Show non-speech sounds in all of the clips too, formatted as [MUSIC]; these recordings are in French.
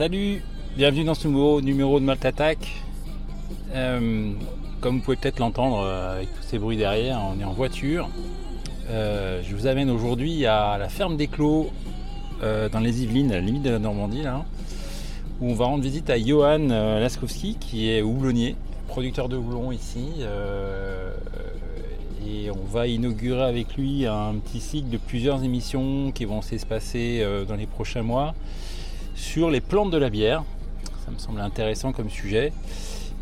Salut, bienvenue dans ce nouveau numéro de Malte Attack. Euh, comme vous pouvez peut-être l'entendre euh, avec tous ces bruits derrière, on est en voiture. Euh, je vous amène aujourd'hui à la ferme des Clos dans les Yvelines, à la limite de la Normandie, là, où on va rendre visite à Johan Laskowski, qui est houblonnier, producteur de houblon ici. et on va inaugurer avec lui un petit cycle de plusieurs émissions qui vont s'espacer dans les prochains mois sur les plantes de la bière. Ça me semble intéressant comme sujet.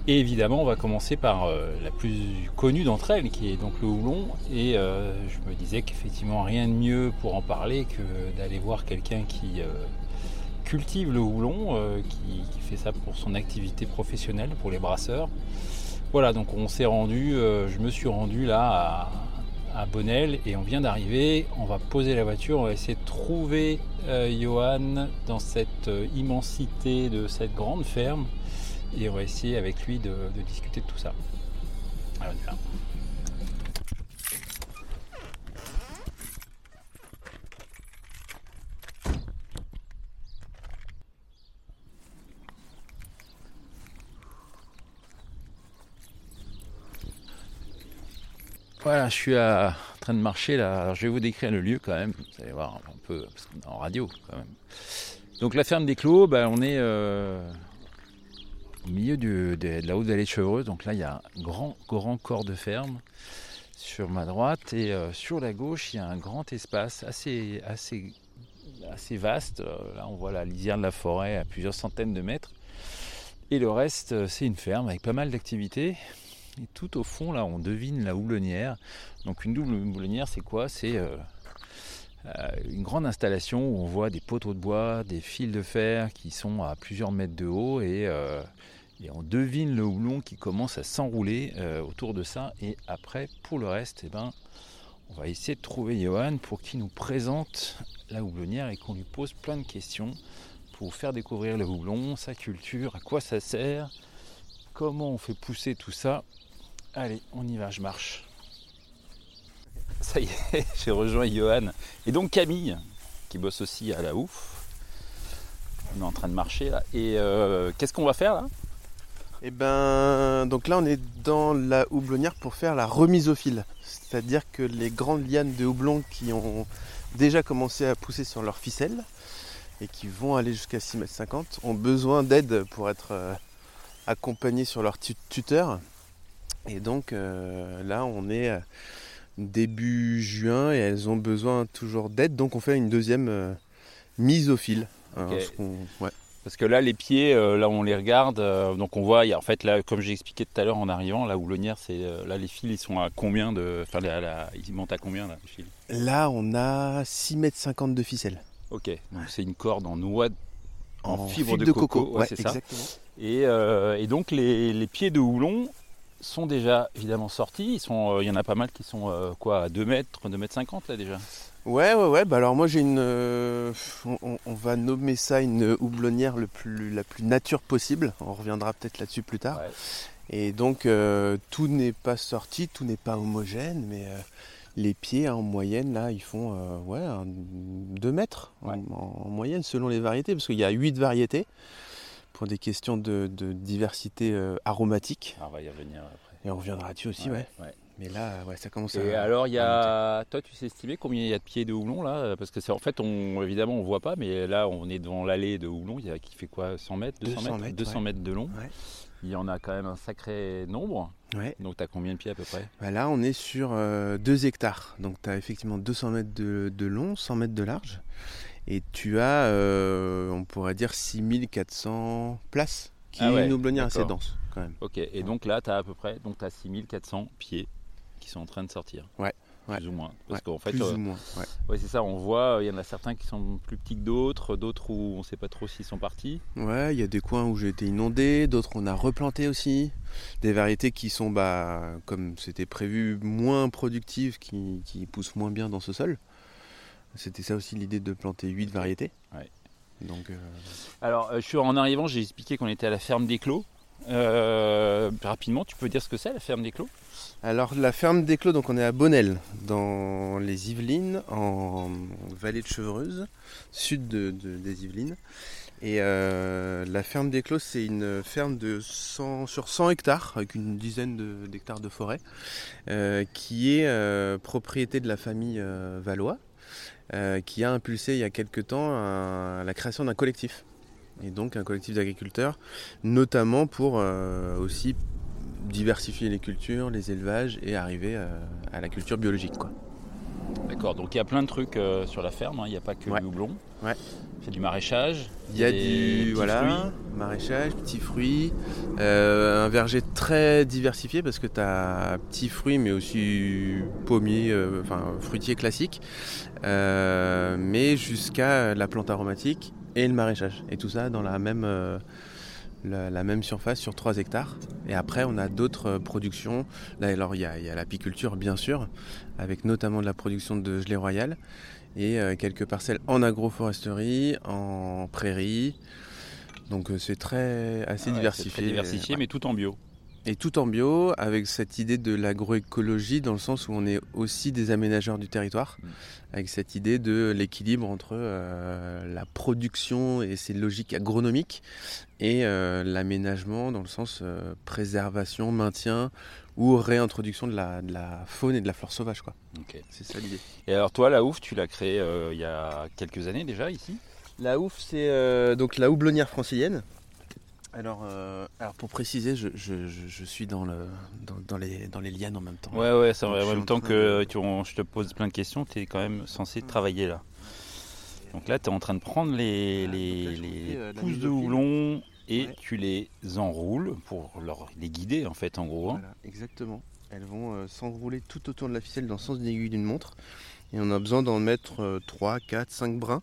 Et évidemment, on va commencer par euh, la plus connue d'entre elles, qui est donc le houblon. Et euh, je me disais qu'effectivement, rien de mieux pour en parler que d'aller voir quelqu'un qui euh, cultive le houblon, qui, fait ça pour son activité professionnelle, pour les brasseurs. Voilà, donc on s'est rendu, je me suis rendu là à, Bonnel et on vient d'arriver. On va poser la voiture, on va essayer de trouver euh, Johan dans cette euh, immensité de cette grande ferme et on va essayer avec lui de, discuter de tout ça. Voilà, je suis en train de marcher là. Alors, je vais vous décrire le lieu quand même. Vous allez voir un peu, en radio quand même. Donc la ferme des Clos, ben, on est euh, au milieu de, la haute vallée de Chevreuse. Donc là, il y a un grand, grand corps de ferme sur ma droite et euh, sur la gauche, il y a un grand espace assez, assez, assez vaste. Euh, là, on voit la lisière de la forêt à plusieurs centaines de mètres. Et le reste, c'est une ferme avec pas mal d'activités. Tout au fond, là, on devine la houblonnière. Donc une double houblonnière, c'est quoi? C'est euh, euh, une grande installation où on voit des poteaux de bois, des fils de fer qui sont à plusieurs mètres de haut et, euh, on devine le houblon qui commence à s'enrouler autour de ça. Et après, pour le reste, eh ben, on va essayer de trouver Johan pour qu'il nous présente la houblonnière et qu'on lui pose plein de questions pour faire découvrir le houblon, sa culture, à quoi ça sert, comment on fait pousser tout ça Allez, on y va, je marche. Ça y est, [LAUGHS] j'ai rejoint Johan. Et donc Camille, qui bosse aussi à la ouf. On est en train de marcher là. Et euh, qu'est-ce qu'on va faire là? Eh ben, donc là on est dans la houblonnière pour faire la remise au fil. C'est-à-dire que les grandes lianes de houblon qui ont déjà commencé à pousser sur leur ficelle et qui vont aller jusqu'à 6,50 m ont besoin d'aide pour être euh, accompagnés sur leur tuteur et donc euh, là, on est euh, début juin et elles ont besoin toujours d'aide. Donc on fait une deuxième euh, mise au fil. Parce que là, les pieds, là on les regarde, donc on voit, en fait, là, comme j'ai expliqué tout à l'heure en arrivant, la houblonnière, c'est là les fils, ils sont à combien de, enfin, ils montent à combien là, les fils? Là, on a 6 mètres 50 de ficelle. Ok, donc c'est une corde en noix, en, fibre de, coco, c'est ça. Et, et, donc les, les, pieds de houblon, sont déjà évidemment sortis. Ils sont, euh, il y en a pas mal qui sont euh, quoi à 2 mètres, 2 mètres 50 là déjà. Ouais, ouais, ouais. Bah alors moi j'ai une, euh, on, va nommer ça une houblonnière le plus, la plus nature possible. On reviendra peut-être là-dessus plus tard. Et donc tout n'est pas sorti, tout n'est pas homogène, mais les pieds hein, en moyenne là ils font ouais 2 mètres en, en, moyenne selon les variétés parce qu'il y a 8 variétés pour des questions de, diversité euh, aromatique. Ah, on va y revenir après. Et on reviendra dessus aussi, ouais. Mais là, ouais, ça commence à. Et alors, il y a. Toi, tu sais estimer combien il y a de pieds de houblon là? Parce que c'est en fait, on, évidemment, on voit pas, mais là, on est devant l'allée de houblon, il y a, qui fait quoi? 100 mètres 200, mètres, 200 mètres de long. Il y en a quand même un sacré nombre. Donc, tu as combien de pieds à peu près? Bah Là, on est sur 2 euh, hectares. Donc, tu as effectivement 200 mètres de, de long, 100 mètres de large. Et tu as, euh, on pourrait dire, 6400 places, qui ah est une houblonnière assez dense quand même. Ok, et donc là, tu as à peu près donc as 6400 pieds qui sont en train de sortir. Ouais. Plus ou moins. Parce qu'en fait, plus euh, ou moins. Ouais, c'est ça. On voit, il y en a certains qui sont plus petits que d'autres, d'autres où on ne sait pas trop s'ils sont partis. Ouais, il y a des coins où j'ai été inondé, d'autres on a replanté aussi. Des variétés qui sont, bah, comme c'était prévu, moins productives, qui, qui poussent moins bien dans ce sol. C'était ça aussi l'idée de planter 8 variétés. Donc, euh, Alors, euh, je suis en arrivant, j'ai expliqué qu'on était à la ferme des Clos. Euh, rapidement, tu peux dire ce que c'est la ferme des Clos? Alors, la ferme des Clos, donc on est à Bonnel, dans les Yvelines, en vallée de Chevreuse, sud des Yvelines. Et euh, la ferme des Clos, c'est une ferme de 100, sur 100 hectares, avec une dizaine de- d'hectares de, forêt, euh, qui est euh, propriété de la famille Valois, euh, qui a impulsé il y a quelque temps la création d'un collectif. Et donc un collectif d'agriculteurs, notamment pour euh, aussi diversifier les cultures, les élevages et arriver euh, à la culture biologique. D'accord, donc il y a plein de trucs euh, sur la ferme, hein. il n'y a pas que Ouais. du houblon. Ouais. C'est du maraîchage. Il y a du voilà, fruits. maraîchage, petits fruits, euh, un verger très diversifié parce que tu as petits fruits mais aussi pommiers, euh, enfin fruitiers classiques, mais jusqu'à la plante aromatique et le maraîchage. Et tout ça dans la même, la, la même surface sur 3 hectares. Et après on a d'autres euh, productions. Là alors il y a, il y a l'apiculture bien sûr, avec notamment de la production de gelée royale et euh, quelques parcelles en agroforesterie, en prairie. Donc euh, c'est très assez Ouais, diversifié. très diversifié, mais tout en bio. Et tout en bio, avec cette idée de l'agroécologie, dans le sens où on est aussi des aménageurs du territoire, Mm. avec cette idée de l'équilibre entre euh, la production et ses logiques agronomiques, et euh, l'aménagement dans le sens euh, préservation, maintien ou réintroduction de la, de la faune et de la flore sauvage. quoi. Ok. C'est ça l'idée. Et alors toi, la ouf, tu l'as créé euh, il y a quelques années déjà ici? La ouf, c'est euh, donc la houblonnière francilienne. Alors, euh, alors pour préciser, je, je- suis dans, le, dans, dans les, dans les lianes en même temps. Ouais, ouais, c'est vrai. Donc, je En même temps train que tu- on- je te pose plein de questions, tu es quand même censé travailler là. Donc là, tu es en train de prendre les, les, euh, pousses mise de houblon et Ouais. tu les enroules pour leur, les guider en fait en gros. hein. Voilà, exactement. Elles vont euh, s'enrouler tout autour de la ficelle dans le sens d'une aiguille d'une montre. Et on a besoin d'en mettre euh, 3, 4, 5 brins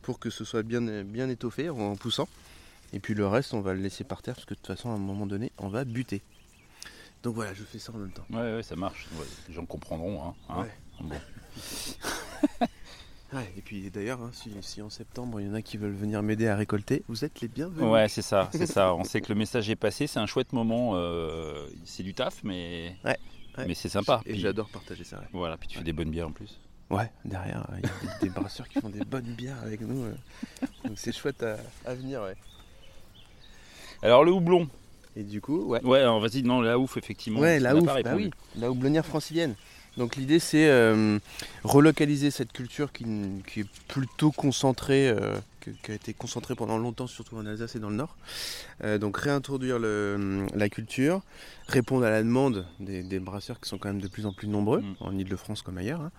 pour que ce soit bien, bien étoffé en poussant. Et puis le reste, on va le laisser par terre parce que de toute façon, à un moment donné, on va buter. Donc voilà, je fais ça en même temps. Ouais, ouais, ça marche. Ouais, les gens comprendront. Hein, hein. Ouais. Bon. [LAUGHS] Ouais, et puis d'ailleurs, hein, si, si en septembre, il y en a qui veulent venir m'aider à récolter, vous êtes les bienvenus. Ouais, c'est ça, c'est ça. On sait que le message est passé. C'est un chouette moment. euh, c'est du taf, mais mais c'est sympa. Et Puis- j'adore partager ça. Voilà, puis tu fais des bonnes bières en plus. Ouais, derrière, il y a des, des brasseurs qui font des bonnes bières avec nous. euh. Donc c'est chouette à, à venir, ouais. Alors le houblon. Et du coup, ouais. Ouais, alors vas-y, non, la ouf, effectivement. Ouais, la ouf, bah oui, la houblonnière francilienne. Donc l'idée c'est euh, relocaliser cette culture qui est plutôt concentrée, euh, que- qui a été concentrée pendant longtemps, surtout en Alsace et dans le Nord. Euh, donc réintroduire le- la culture, répondre à la demande des, des brasseurs qui sont quand même de plus en plus nombreux, Mm. en Ile-de-France comme ailleurs. hein.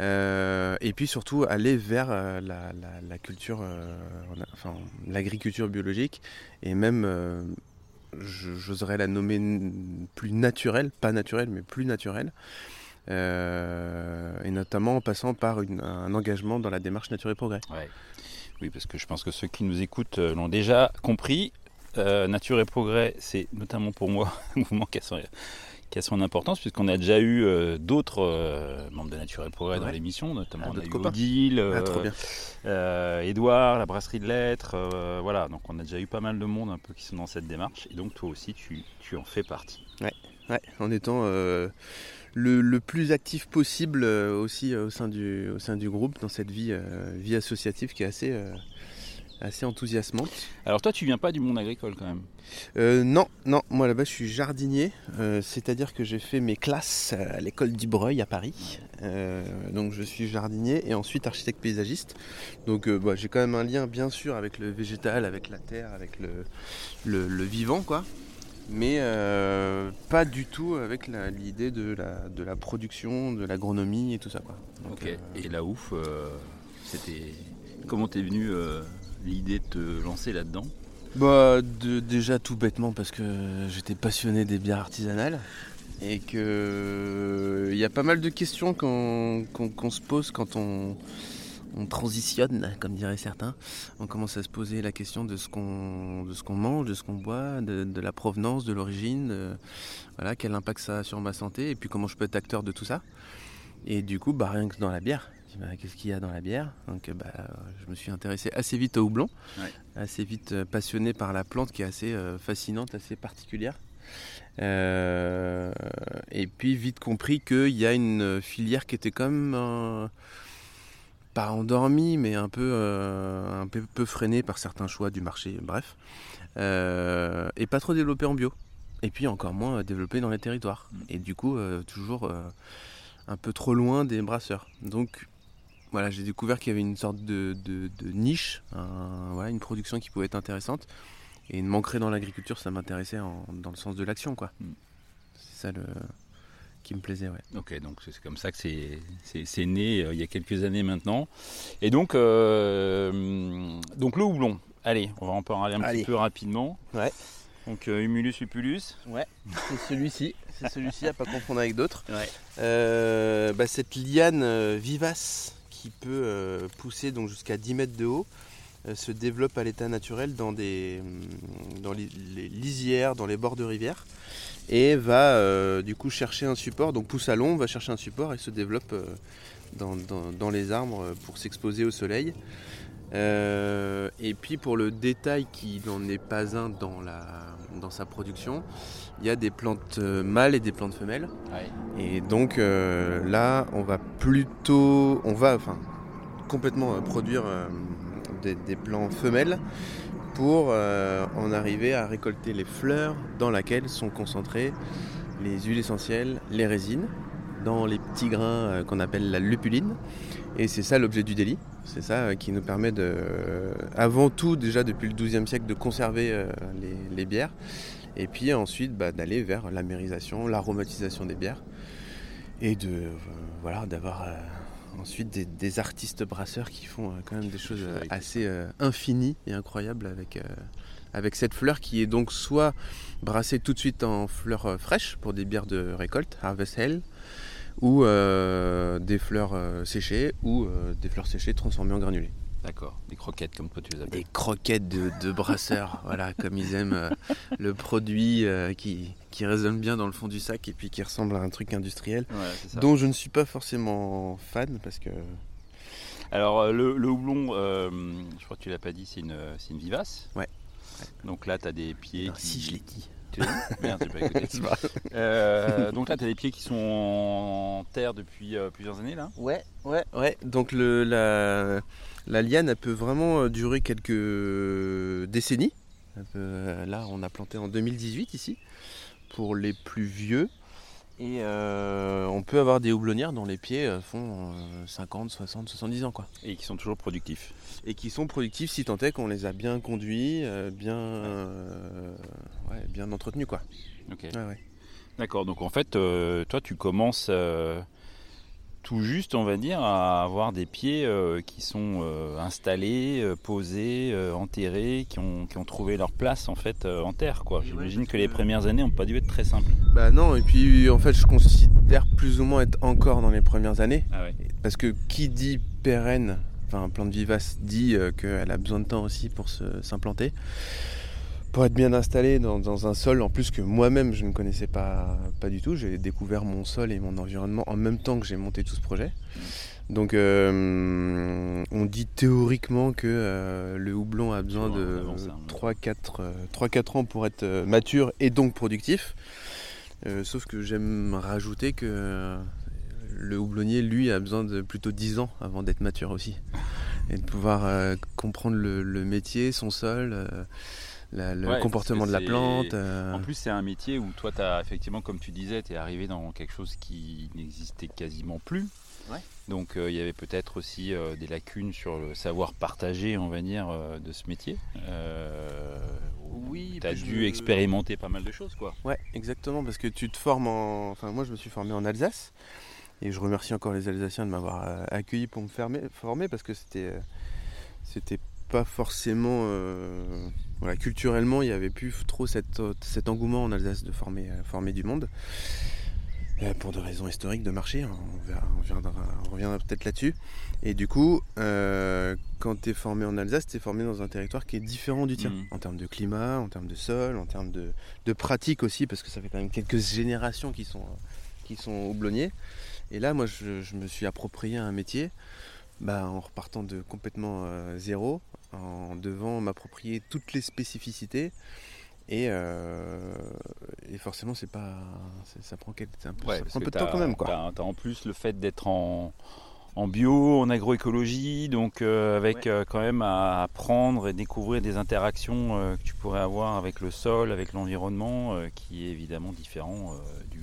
Euh, et puis surtout aller vers euh, la, la- la culture, enfin l'agriculture biologique et même j'oserais la nommer plus naturelle, pas naturelle, mais plus naturelle. Euh, et notamment en passant par une- un engagement dans la démarche Nature et Progrès. Ouais. Oui, parce que je pense que ceux qui nous écoutent euh, l'ont déjà compris. Euh, Nature et Progrès, c'est notamment pour moi [LAUGHS] un mouvement qui a son, qui a son importance, puisqu'on a déjà eu euh, d'autres euh, membres de Nature et Progrès dans Ouais. l'émission, notamment Ah, on a d'autres eu copains. Odile, Ah, la brasserie de lettres, voilà, donc on a déjà eu pas mal de monde un peu qui sont dans cette démarche, et donc toi aussi tu, tu en fais partie. Ouais, en étant le, le plus actif possible euh, aussi euh, au, sein du, au sein du groupe dans cette vie, euh, vie associative qui est assez, assez enthousiasmante. Alors toi tu viens pas du monde agricole quand même Euh, non, non, moi là-bas je suis jardinier, euh, c'est-à-dire que j'ai fait mes classes à l'école d'Ibreuil à Paris. Euh, donc je suis jardinier et ensuite architecte paysagiste. Donc bah, j'ai quand même un lien bien sûr avec le végétal, avec la terre, avec le, le, le vivant quoi. Mais euh, pas du tout avec l'idée de la, de la production, de l'agronomie et tout ça quoi. Donc, Ok. euh, Et la ouf, euh, c'était. Comment t'es venu l'idée de te lancer là-dedans? Bah de- déjà tout bêtement parce que j'étais passionné des bières artisanales et que il y a pas mal de questions qu'on se pose quand on, on transitionne, comme diraient certains. On commence à se poser la question de ce qu'on de ce qu'on mange, de ce qu'on boit, de, de la provenance, de l'origine, voilà quel impact ça a sur ma santé et puis comment je peux être acteur de tout ça. Et du coup, bah rien que dans la bière. bah, Qu'est-ce qu'il y a dans la bière? Donc, bah, je me suis intéressé assez vite au houblon assez vite euh, passionné par la plante qui est assez euh, fascinante, assez particulière. Euh, et puis vite compris qu'il y a une filière qui était comme pas endormi, mais un peu, un peu, peu freiné par certains choix du marché, bref. et pas trop développé en bio. Et puis encore moins développé dans les territoires. Mm. Et du coup, toujours un peu trop loin des brasseurs. Donc voilà, j'ai découvert qu'il y avait une sorte de, niche, une production qui pouvait être intéressante. Et une manquerait dans l'agriculture, ça m'intéressait dans le sens de l'action, quoi. Mm. C'est ça le, qui me plaisait, ouais. Ok, donc c'est comme ça que c'est né euh, il y a quelques années maintenant. Et donc, euh, donc le houblon. Allez, on va en parler un petit peu rapidement. Ouais. Donc euh, Humulus upulus. Ouais, c'est celui-ci. C'est celui-ci à pas confondre avec d'autres. Ouais. Bah, cette liane vivace qui peut pousser donc jusqu'à 10 mètres de haut se développe à l'état naturel dans, des, hum, dans les, lisières, dans les bords de rivières, et va euh, du coup chercher un support, donc pousse à long, va chercher un support et se développe euh, dans, les arbres pour s'exposer au soleil. et puis pour le détail qui n'en est pas un dans, la, dans sa production, il y a des plantes mâles et des plantes femelles. Et donc là, on va plutôt, on va enfin complètement produire des, plants femelles pour euh, en arriver à récolter les fleurs dans lesquelles sont concentrées les huiles essentielles, les résines, dans les petits grains euh, qu'on appelle la lupuline. Et c'est ça l'objet du délit. C'est ça euh, qui nous permet de, avant tout déjà depuis le XIIe siècle, de conserver les, bières. Et puis ensuite bah, d'aller vers l'amérisation, l'aromatisation des bières. Et de voilà, d'avoir ensuite des, artistes brasseurs qui font euh, quand même des choses euh, assez euh, infinies et incroyables avec, avec cette fleur qui est donc soit brassée tout de suite en fleurs fraîches pour des bières de récolte, Harvest Hell, ou des fleurs séchées ou des fleurs séchées transformées en granulés. D'accord, des croquettes comme toi tu les appelles. Des croquettes de, brasseurs, [LAUGHS] voilà, comme ils aiment euh, le produit euh, qui, qui, résonne bien dans le fond du sac et puis qui ressemble à un truc industriel, dont je ne suis pas forcément fan parce que. Alors euh, le, houblon, je crois que tu l'as pas dit, c'est une, une vivace. Ouais. Donc là tu as des pieds. Si je l'ai dit. [LAUGHS] Merde, pas écouté. [LAUGHS] euh, donc là, tu as des pieds qui sont en terre depuis plusieurs années là? Ouais, ouais, ouais. Donc le, la, la liane, elle peut vraiment euh, durer quelques décennies. Euh, là, on a planté en 2018 ici, pour les plus vieux. Et euh, on peut avoir des houblonnières dont les pieds font 50, 60, 70 ans. Quoi. Et qui sont toujours productifs. Et qui sont productifs si tant est qu'on les a bien conduits, bien, bien entretenus. Quoi. D'accord, donc en fait, toi tu commences tout juste, on va dire, à avoir des pieds euh, qui sont euh, installés, euh, posés, enterrés, qui ont, qui ont, trouvé leur place en fait en terre. Quoi. J'imagine que les premières années n'ont pas dû être très simples. Bah non, et puis en fait je considère plus ou moins être encore dans les premières années. Ah Parce que qui dit pérenne, enfin plante vivace, dit qu'elle a besoin de temps aussi pour s'implanter pour être bien installé dans, un sol, en plus que moi-même je ne connaissais pas, pas du tout. J'ai découvert mon sol et mon environnement en même temps que j'ai monté tout ce projet. Donc euh, on dit théoriquement que euh, le houblon a besoin de 3-4 euh, ans pour être mature et donc productif. sauf que j'aime rajouter que le houblonnier, lui, a besoin de plutôt 10 ans avant d'être mature aussi. Et de pouvoir comprendre le, métier, son sol le comportement de la plante. Euh. En plus, c'est un métier où toi, as, effectivement, comme tu disais, tu es arrivé dans quelque chose qui n'existait quasiment plus. Donc euh, il y avait peut-être aussi euh, des lacunes sur le savoir partagé, on va dire, de ce métier. oui. Tu as dû expérimenter pas mal de choses, quoi. Ouais, exactement, parce que tu te formes en. Enfin, moi, je me suis formé en Alsace. Et je remercie encore les Alsaciens de m'avoir accueilli pour me former parce que c'était c'était pas forcément culturellement, il n'y avait plus trop cet engouement en Alsace de former, euh, former du monde. Euh, pour des raisons historiques de marché, hein, on, reviendra, peut-être là-dessus. Et du coup, euh, quand tu es formé en Alsace, tu es formé dans un territoire qui est différent du tien, mmh. en termes de climat, en termes de sol, en termes de, de, pratique aussi, parce que ça fait quand même quelques générations qui sont, qui sont houblonniers. Et là, moi, je, me suis approprié un métier bah, en repartant de complètement zéro, en devant m'approprier toutes les spécificités. Et, euh, et forcément, c'est pas, ça prend, un peu, de temps quand même. Quoi. As, en plus le fait d'être en, en bio, en agroécologie, donc avec quand même à apprendre et découvrir des interactions que tu pourrais avoir avec le sol, avec l'environnement, qui est évidemment différent du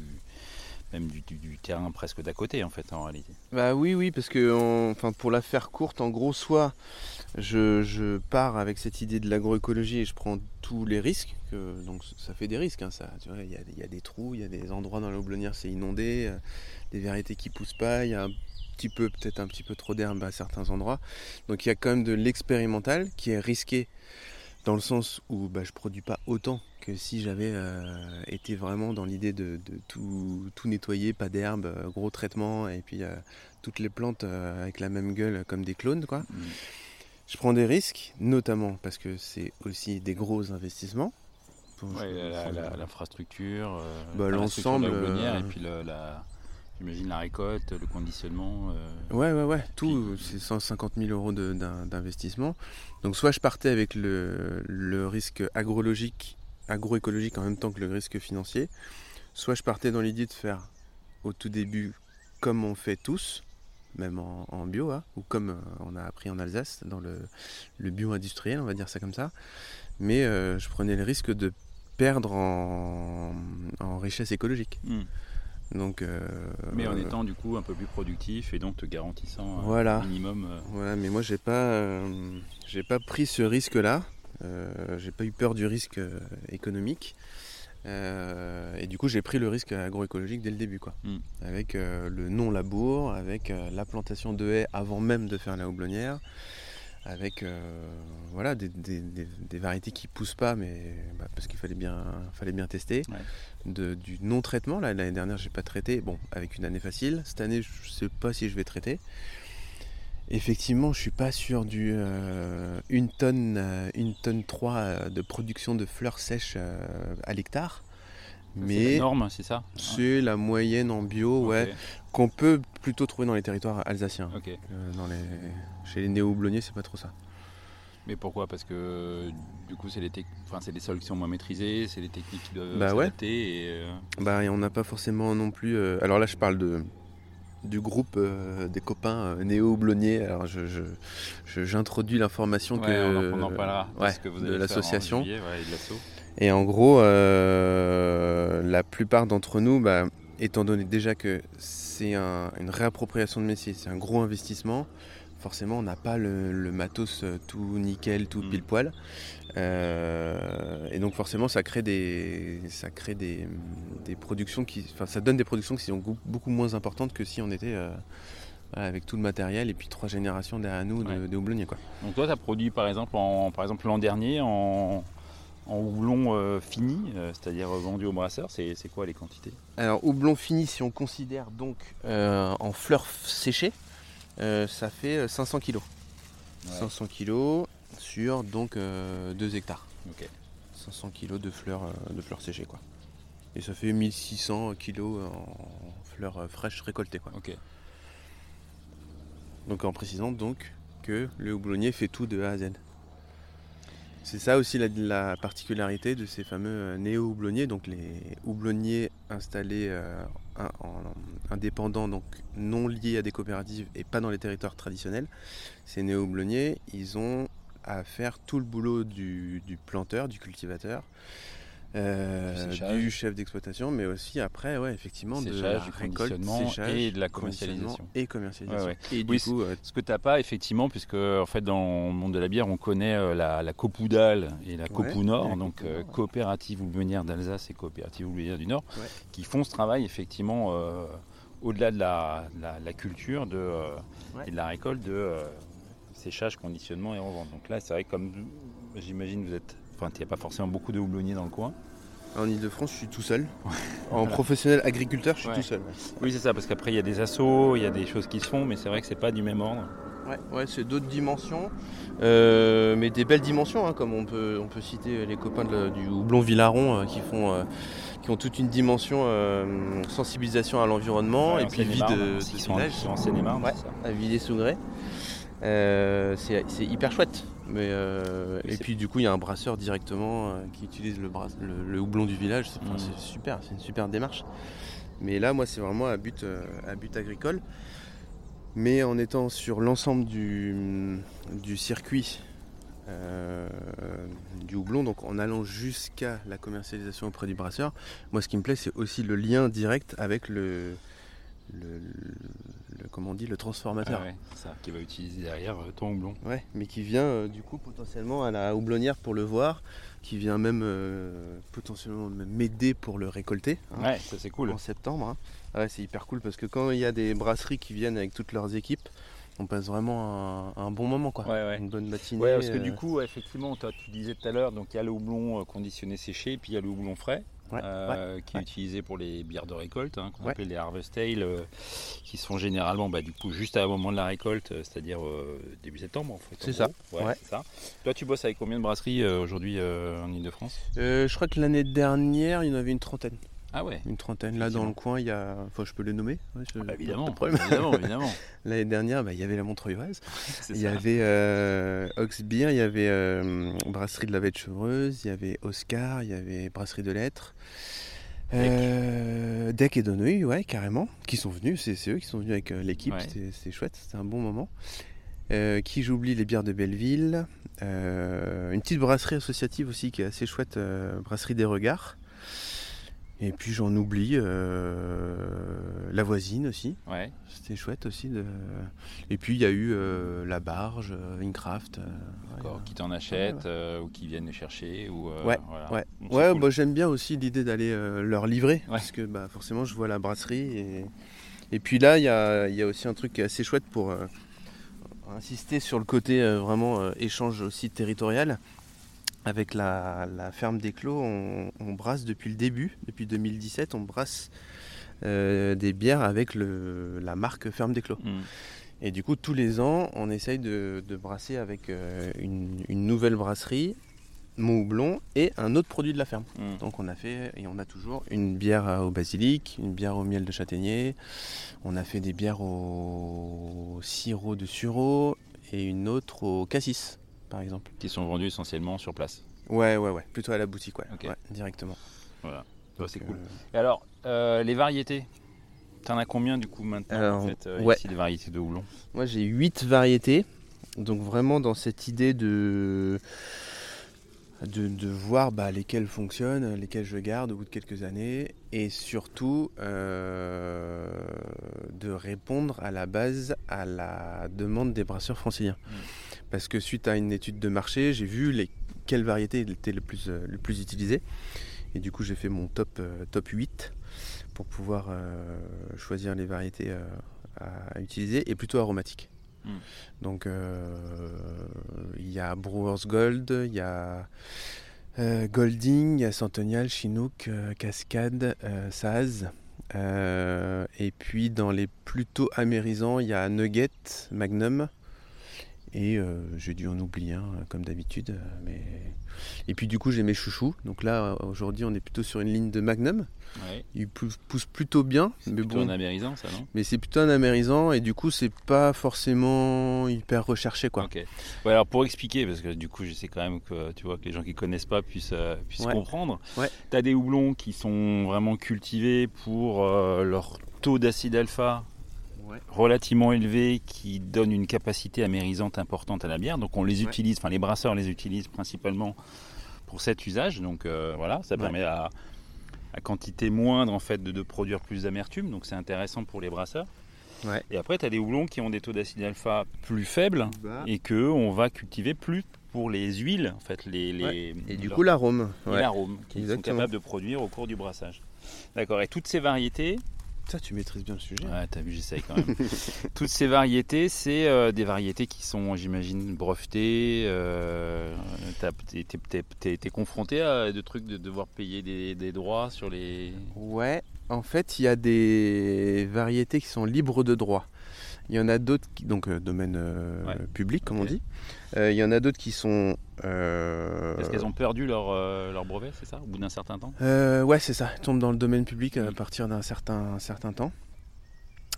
même du, terrain presque d'à côté en fait en réalité. Bah oui oui parce que enfin pour la faire courte en gros soit je, pars avec cette idée de l'agroécologie et je prends tous les risques donc ça fait des risques hein, ça il y, a des trous il y a des endroits dans la houblonnière c'est inondé euh, des variétés qui poussent pas il y a un petit peu peut-être un petit peu trop d'herbe à certains endroits donc il y a quand même de l'expérimental qui est risqué dans le sens où bah, je produis pas autant que si j'avais euh, été vraiment dans l'idée de, tout, nettoyer, pas d'herbe, euh, gros traitement, et puis euh, toutes les plantes avec la même gueule comme des clones. Quoi. Mm. Je prends des risques, notamment parce que c'est aussi des gros investissements. l'infrastructure, bah, l'ensemble, et puis la, J'imagine la récolte, le conditionnement. Euh, ouais, ouais, ouais. Tout, c'est 150 000 euros d'investissement. Donc, soit je partais avec le, risque agrologique, agroécologique en même temps que le risque financier, soit je partais dans l'idée de faire au tout début comme on fait tous, même en, bio, hein, ou comme euh, on a appris en Alsace, dans le, bio industriel, on va dire ça comme ça. Mais euh, je prenais le risque de perdre en, richesse écologique. Hmm. Donc, euh, mais en étant du coup un peu plus productif et donc te garantissant un minimum. Voilà, mais moi j'ai pas, j'ai pas pris ce risque-là. j'ai pas eu peur du risque économique. Et du coup, j'ai pris le risque agroécologique dès le début, quoi. Hmm. Avec le non-labour, avec la plantation de haies avant même de faire la houblonnière, avec voilà, des, variétés qui poussent pas, mais bah, parce qu'il fallait bien, fallait bien tester du non-traitement. L'année dernière, j'ai pas traité, bon, avec une année facile. Cette année, je sais pas si je vais traiter. Effectivement, je suis pas sur du euh, une tonne, euh, une tonne 3 euh, de production de fleurs sèches à l'hectare. Mais norme, c'est ça? C'est la moyenne en bio, ouais, qu'on peut plutôt trouver dans les territoires alsaciens. dans les, chez les néo-houblonniers, c'est pas trop ça. Mais pourquoi? Parce que du coup, c'est les, enfin, des sols qui sont moins maîtrisés, c'est les techniques qui doivent bah s'adapter. Et, euh, bah, et on n'a pas forcément non plus. Euh, alors là, je parle de, du groupe euh, des copains néo-houblonniers. Alors je, j'introduis l'information que, on en parlera, que vous de l'association. et, en gros, la plupart d'entre nous, bah, étant donné déjà que c'est une réappropriation de métier, c'est un gros investissement forcément on n'a pas le, matos euh, tout nickel, tout mm. pile poil. Euh, et donc forcément ça crée des, ça crée des, productions qui, enfin ça donne des productions qui sont beaucoup moins importantes que si on était euh, avec tout le matériel et puis trois générations derrière nous de, houblonniers quoi. Donc toi tu as produit par exemple en, par exemple l'an dernier en, en houblon fini, c'est-à-dire vendu au brasseur, c'est quoi les quantités? Alors houblon fini si on considère donc en fleurs séchées, euh, ça fait 500 kg. 500 kg sur donc 2 euh, hectares. 500 kg de fleurs, euh, de fleurs séchées quoi. Et ça fait 1600 kg en fleurs fraîches récoltées quoi. Donc en précisant donc que le houblonnier fait tout de A à Z. C'est ça aussi la, particularité de ces fameux néo-houblonniers, donc les houblonniers installés indépendants, donc non liés à des coopératives et pas dans les territoires traditionnels, ces néo-houblonniers, ils ont à faire tout le boulot du planteur, du cultivateur, euh, du, chef d'exploitation, mais aussi après, ouais, effectivement, de la récolte, et de la commercialisation. Et commercialisation. Et du coup, ce que tu n'as pas, effectivement, puisque en fait, dans le monde de la bière, on connaît euh, la, la Copoudal et la Copou Nord, donc euh, coopérative houblonnière d'Alsace et coopérative houblonnière du Nord, qui font ce travail, effectivement, au-delà de la, la, culture de, et de la récolte, de séchage, conditionnement et revente. Donc là, c'est vrai, comme j'imagine, vous êtes il n'y a pas forcément beaucoup de houblonniers dans le coin. En Ile-de-France, je suis tout seul. En professionnel agriculteur, je suis tout seul. Oui, c'est ça, parce qu'après, il y a des assauts, il y a des choses qui se font, mais c'est vrai que c'est pas du même ordre. Ouais, ouais c'est d'autres dimensions, euh, mais des belles dimensions, hein, comme on peut, on peut citer les copains du houblon Villaron euh, qui font. Euh, qui ont toute une dimension sensibilisation à l'environnement et puis vie de, de sont en Seine-et-Marne, à Villers-sous-Grès. C'est hyper chouette. Mais, euh, et puis du coup, il y a un brasseur directement euh, qui utilise le, le, houblon du village. Mm. C'est super, c'est une super démarche. Mais là, moi, c'est vraiment à but, euh, à but agricole. Mais en étant sur l'ensemble du, du circuit euh, du houblon, donc en allant jusqu'à la commercialisation auprès du brasseur, moi ce qui me plaît c'est aussi le lien direct avec le, le, le- comment on dit, le transformateur. Ah ouais, c'est ça, qui va utiliser derrière euh, ton houblon. Ouais, mais qui vient euh, du coup potentiellement à la houblonnière pour le voir, qui vient même euh, potentiellement m'aider pour le récolter hein, Ouais, ça c'est cool. en septembre. hein. Ah Ouais, c'est hyper cool parce que quand il y a des brasseries qui viennent avec toutes leurs équipes, on passe vraiment un, un bon moment quoi. Ouais, ouais. Une bonne matinée. Ouais, parce que du coup, effectivement, toi, tu disais tout à l'heure, donc il y a le houblon conditionné séché, puis il y a le houblon frais, ouais, euh, qui est ouais. utilisé pour les bières de récolte, hein, qu'on Ouais. appelle les harvest ale, euh, qui sont généralement, bah, du coup, juste à un moment de la récolte, euh, c'est-à-dire euh, début septembre, en fait. C'est ça. ça. Toi, tu bosses avec combien de brasseries euh, aujourd'hui euh, en Ile-de-France euh, je crois que l'année dernière, il y en avait une trentaine. Ah ouais. Une trentaine. Là dans le coin, il y a. Enfin, je peux les nommer. ouais, je- Bah, pas évidemment, évidemment, évidemment. [LAUGHS] L'année dernière, bah, il y avait la Montreuilloise. [LAUGHS] C'est Il y avait euh, Ox Beer, il y avait euh, Brasserie de la Vette Chevreuse, il y avait Oscar, il y avait Brasserie de Lettres. Euh, Deck et Donneuil, ouais, carrément, qui sont venus, c'est eux qui sont venus avec euh, l'équipe, Ouais. c'était- c'était chouette, c'était un bon moment. Euh, qui j'oublie les bières de Belleville, Euh, une petite brasserie associative aussi qui est assez chouette, euh, Brasserie des Regards. Et puis j'en oublie euh, la voisine aussi, Ouais. c'était chouette aussi. De... Et puis il y a eu euh, la barge, euh, Incraft. D'accord, ouais, qui t'en achètent euh, ou qui viennent les chercher ou Ouais, voilà. ouais. Donc, Ouais, cool. bah, j'aime bien aussi l'idée d'aller leur livrer, parce que bah, forcément je vois la brasserie. Et, et puis là, il y a, il y a aussi un truc assez chouette pour insister sur le côté euh, vraiment euh, échange aussi territorial. Avec la, la ferme des Clos, on, on brasse depuis le début, depuis 2017, on brasse euh, des bières avec le, la marque Ferme des Clos. Mm. Et du coup, tous les ans, on essaye de, de brasser avec euh, une, une nouvelle brasserie, mon houblon et un autre produit de la ferme. Mm. Donc on a fait et on a toujours une bière au basilic, une bière au miel de châtaignier, on a fait des bières au sirop de sureau et une autre au cassis par exemple. Qui sont vendus essentiellement sur place. Ouais ouais ouais, plutôt à la boutique ouais, directement. Voilà. C'est cool. euh, Et alors, euh, les variétés? T'en as combien du coup maintenant Alors, en fait, euh, ouais. ici, les variétés de houblon? Moi j'ai 8 variétés, donc vraiment dans cette idée de, de, de voir bah, lesquelles fonctionnent, lesquelles je garde au bout de quelques années, et surtout euh, de répondre à la base à la demande des brasseurs franciliens. Mm. Parce que suite à une étude de marché, j'ai vu les, quelles variétés étaient le plus, euh, le plus utilisées, et du coup j'ai fait mon top, euh, top 8 pour pouvoir euh, choisir les variétés euh, à, à utiliser, et plutôt aromatiques. Mm. Donc euh, il y a Brewers Gold, il y a Golding, il y a Centennial, Chinook, Cascade, Saz. Et puis dans les plutôt amérisants, il y a Nugget, Magnum. Et euh, j'ai dû en oublier un, euh, comme d'habitude. euh, Mais... Et puis du coup, j'ai mes chouchous. Donc là, aujourd'hui, on est plutôt sur une ligne de Magnum. Ouais. Il pou- pousse plutôt bien. C'est plutôt bon, un amérisant ça, non? Mais c'est plutôt un amérisant et du coup c'est pas forcément hyper recherché quoi. Ok. Ouais, alors pour expliquer, parce que du coup je sais quand même que tu vois que les gens qui connaissent pas puissent, euh, puissent Ouais. comprendre. Ouais. Tu as des houblons qui sont vraiment cultivés pour euh, leur taux d'acide alpha Ouais. relativement élevé qui donne une capacité amérisante importante à la bière. Donc on les utilise, enfin les brasseurs les utilisent principalement pour cet usage. Donc euh, voilà, ça permet à, à quantité moindre en fait de, de produire plus d'amertume. Donc c'est intéressant pour les brasseurs. Ouais. Et après tu as des houblons qui ont des taux d'acide alpha plus faibles Bah, et que on va cultiver plus pour les huiles en fait les, les Et du leur- coup l'arôme. Ouais. l'arôme qu'ils sont capables de produire au cours du brassage. D'accord. Et toutes ces variétés, Ça tu maîtrises bien le sujet. ouais, t'as vu, j'essaye quand même. [LAUGHS] toutes ces variétés, c'est euh, des variétés qui sont, j'imagine, brevetées. Euh, t'as- t'es, confronté à des trucs de devoir payer des, des droits sur les. Ouais, en fait il y a des variétés qui sont libres de droit. Il y en a d'autres, qui, donc euh, domaine euh, Ouais. public comme on dit. Euh, il y en a d'autres qui sont... Est-ce qu'elles ont perdu leur, leur brevet, c'est ça, au bout d'un certain temps? Ouais, c'est ça. Ils tombent dans le domaine public à partir d'un certain, certain temps.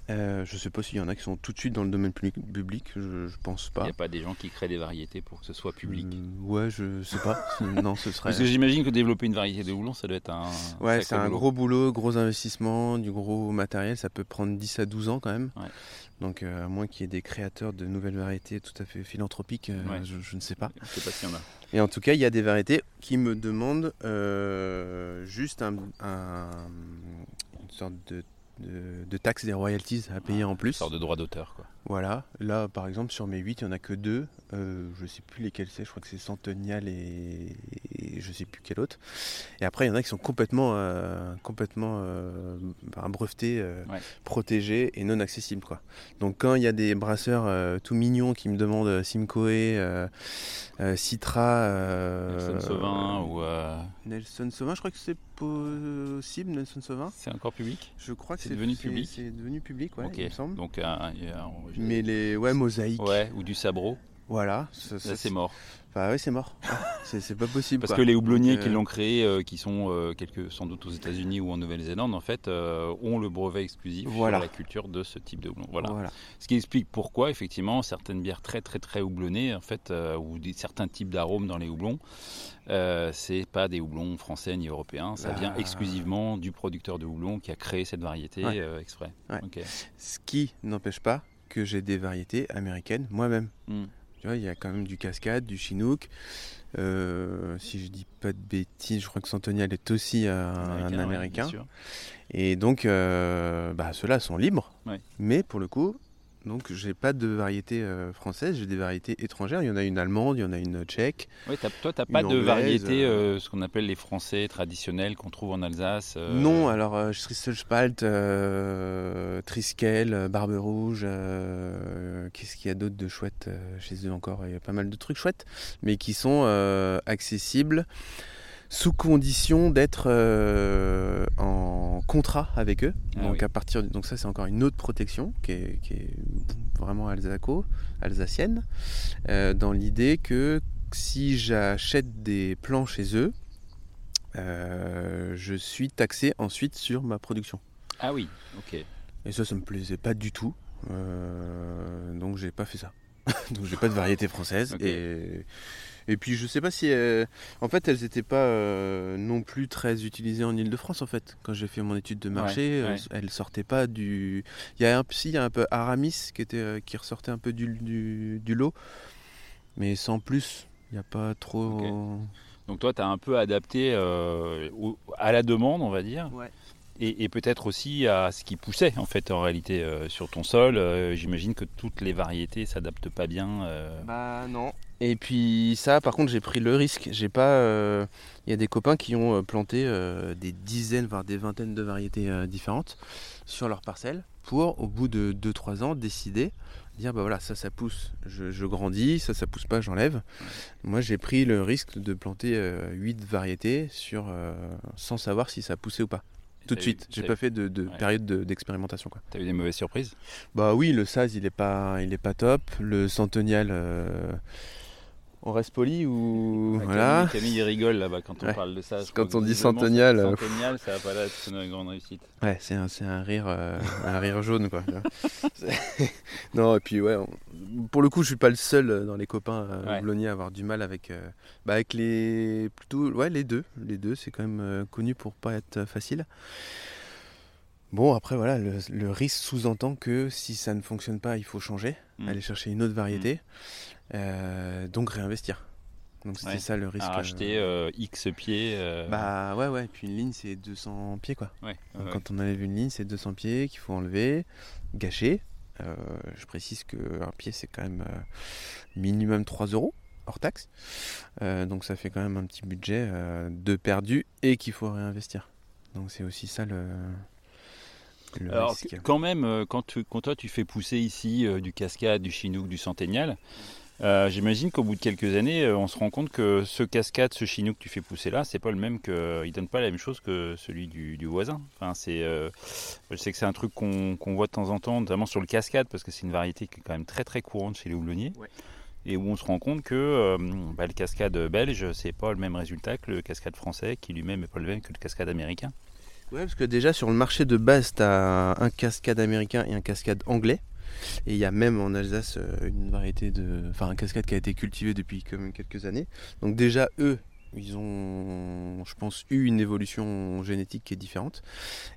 Euh, je sais pas s'il y en a qui sont tout de suite dans le domaine public, public, je, je pense Il pas. n'y a pas des gens qui créent des variétés pour que ce soit public? Euh, ouais, je sais pas. [LAUGHS] non, ce serait. Parce que j'imagine que développer une variété de houblon, ça doit être un. Ouais, c'est un boulot. gros boulot, gros investissement, du gros matériel. Ça peut prendre 10 à 12 ans quand même. Ouais. Donc, euh, à moins qu'il y ait des créateurs de nouvelles variétés tout à fait philanthropiques, euh, Ouais. je, je ne sais pas. Je sais pas s'il y en a. Et en tout cas, il y a des variétés qui me demandent euh, juste un, un- une sorte de, de, de taxe des royalties à payer en Une plus. sorte de droit d'auteur, quoi. Voilà, là par exemple sur mes 8, il n'y en a que deux. Euh, je sais plus lesquels c'est, je crois que c'est Centennial et, et je sais plus quel autre. Et après, il y en a qui sont complètement, euh, complètement euh, ben, brevetés, Ouais. protégés et non accessibles. Quoi. Donc quand il y a des brasseurs tout mignons qui me demandent Simcoe, Citra, Nelson Sauvin ou. Nelson Sauvin, je crois que c'est possible, Nelson Sauvin. C'est encore public? Je crois que C'est devenu public? C'est devenu public, ouais, Ok. il me semble. Donc, un- un- un- Mais les ouais, mosaïques, Ouais, ou du sabro. voilà. ça- ça, Là, c'est mort. Bah oui, c'est mort. c'est c'est pas possible. Parce quoi. que les houblonniers Donc, qui euh, l'ont créé, euh, qui sont euh, quelques, sans doute aux États-Unis ou en Nouvelle-Zélande, en fait, euh, ont le brevet exclusif Voilà. sur la culture de ce type de houblon. Voilà. Voilà. Ce qui explique pourquoi, effectivement, certaines bières très très très houblonnées, en fait, ou des, certains types d'arômes dans les houblons, c'est pas des houblons français ni européens, ça vient exclusivement du producteur de houblon qui a créé cette variété Ouais. exprès. Ouais. Ce qui n'empêche pas que j'ai des variétés américaines moi-même. Hmm. Tu vois, il y a quand même du cascade, du chinook. Euh, si je dis pas de bêtises, je crois que Centennial est aussi un américain. Et donc, euh, bah, ceux-là sont libres. Ouais. Mais pour le coup, donc j'ai pas de variété euh, française, j'ai des variétés étrangères. Il y en a une allemande, il y en a une tchèque. Ouais, t'as- toi, tu n'as pas de variété, euh, euh, ce qu'on appelle les français traditionnels qu'on trouve en Alsace euh, Non, alors euh, Triskel, Barbe Rouge, qu'est-ce qu'il y a d'autre de chouette chez eux encore? Il y a pas mal de trucs chouettes, mais qui sont accessibles sous condition d'être euh, en contrat avec eux. Ah donc oui. à partir, donc ça c'est encore une autre protection qui est, qui est vraiment alsaco, alsacienne, euh, dans l'idée que si j'achète des plants chez eux, euh, je suis taxé ensuite sur ma production. Ah oui, ok. Et ça, ça me plaisait pas du tout. Donc j'ai pas fait ça. [LAUGHS] donc j'ai pas de variété française. Et, et puis je sais pas si... euh, en fait, elles étaient pas euh, non plus très utilisées en Ile-de-France en fait. Quand j'ai fait mon étude de marché, Ouais, euh, ouais. elles sortaient pas du... Il y a un, si, il y a un peu Aramis qui, était, euh, qui ressortait un peu du, du, du lot. Mais sans plus. Il n'y a pas trop... Donc toi, tu as un peu adapté euh, au- à la demande, on va dire, Ouais. et, et peut-être aussi à ce qui poussait en fait en réalité euh, sur ton sol. Euh, J'imagine que toutes les variétés s'adaptent pas bien. euh, Bah non. Et puis ça, par contre, j'ai pris le risque. J'ai pas. euh, Il y a des copains qui ont euh, planté euh, des dizaines, voire des vingtaines de variétés euh, différentes sur leur parcelle pour, au bout de 2-3 ans, décider dire bah voilà ça ça pousse je, je grandis ça ça pousse pas j'enlève moi j'ai pris le risque de planter 8 variétés sur euh, sans savoir si ça poussait ou pas tout de suite j'ai pas fait de, de Ouais. période de- d'expérimentation T'as eu des mauvaises surprises? Bah oui, le Saz il est pas, il est pas top. Le Centennial, euh, on reste poli ou Ah, voilà. Camille, Camille, il rigole là-bas quand on Ouais. parle de ça. Quand on dit visiblement, centennial, euh, Centennial, ça va pas là être une grande réussite. Ouais, c'est un, c'est un rire, euh, un rire jaune quoi. [LAUGHS] Non et puis ouais, on- pour le coup je suis pas le seul euh, dans les copains euh, Ouais. à avoir du mal avec, euh, bah, avec les, plutôt ouais les deux, les deux c'est quand même euh, connu pour pas être euh, facile. Bon après voilà, le, le risque sous-entend que si ça ne fonctionne pas, il faut changer, Mm. aller chercher une autre variété, euh, donc réinvestir. Donc c'était Ouais. ça le risque. À euh, euh, X pieds. euh, Bah ouais ouais, puis une ligne c'est 200 pieds quoi. ouais, Donc, ouais. Quand on enlève une ligne, c'est 200 pieds qu'il faut enlever, gâcher. Je précise qu'un pied, c'est quand même minimum 3 euros hors taxe. Donc ça fait quand même un petit budget de perdu et qu'il faut réinvestir. Donc c'est aussi ça le, le Alors, risque. quand même, euh, quand, tu- quand toi tu fais pousser ici euh, du cascade, du chinook, du centennial, euh, j'imagine qu'au bout de quelques années, on se rend compte que ce cascade, ce chinook que tu fais pousser là, c'est pas le même que, il donne pas la même chose que celui du, du voisin. Enfin, c'est, euh, je sais que c'est un truc qu'on voit de temps en temps, notamment sur le cascade, parce que c'est une variété qui est quand même très très courante chez les houblonniers. Ouais. Et où on se rend compte que euh, bah, le cascade belge, c'est pas le même résultat que le cascade français, qui lui-même est pas le même que le cascade américain. Ouais, parce que déjà sur le marché de base, tu as un cascade américain et un cascade anglais. Et il y a même en Alsace euh, une variété de. Enfin, un cascade qui a été cultivé depuis comme quelques années. Donc, déjà, eux, ils ont, je pense, eu une évolution génétique qui est différente.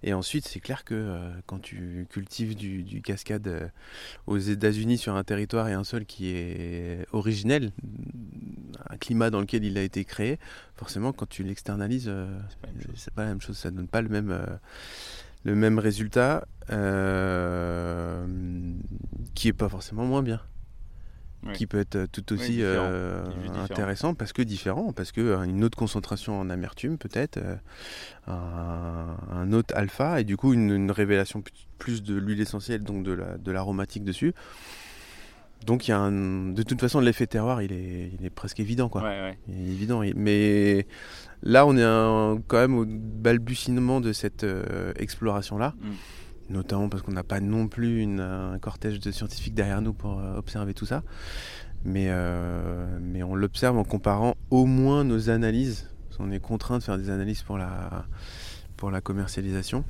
Et ensuite, c'est clair que euh, quand tu cultives du, cascade euh, aux États-Unis sur un territoire et un sol qui est originel, un climat dans lequel il a été créé, forcément, quand tu l'externalises, c'est pas, pas, la même chose. Ça donne pas le même le même résultat, euh, qui est pas forcément moins bien. Qui peut être tout aussi euh, intéressant parce que différent, parce que euh, une autre concentration en amertume peut-être, un, autre alpha et du coup une, révélation plus de l'huile essentielle, donc de l'aromatique dessus. Donc il y a un, de toute façon l'effet terroir il est, il est presque évident quoi. Il est évident. Mais là on est quand même au balbutiement de cette euh, exploration là. Mm. Notamment parce qu'on n'a pas non plus une, un cortège de scientifiques derrière nous pour euh, observer tout ça. Mais, euh, mais on l'observe en comparant au moins nos analyses. On est contraint de faire des analyses pour la, pour la commercialisation.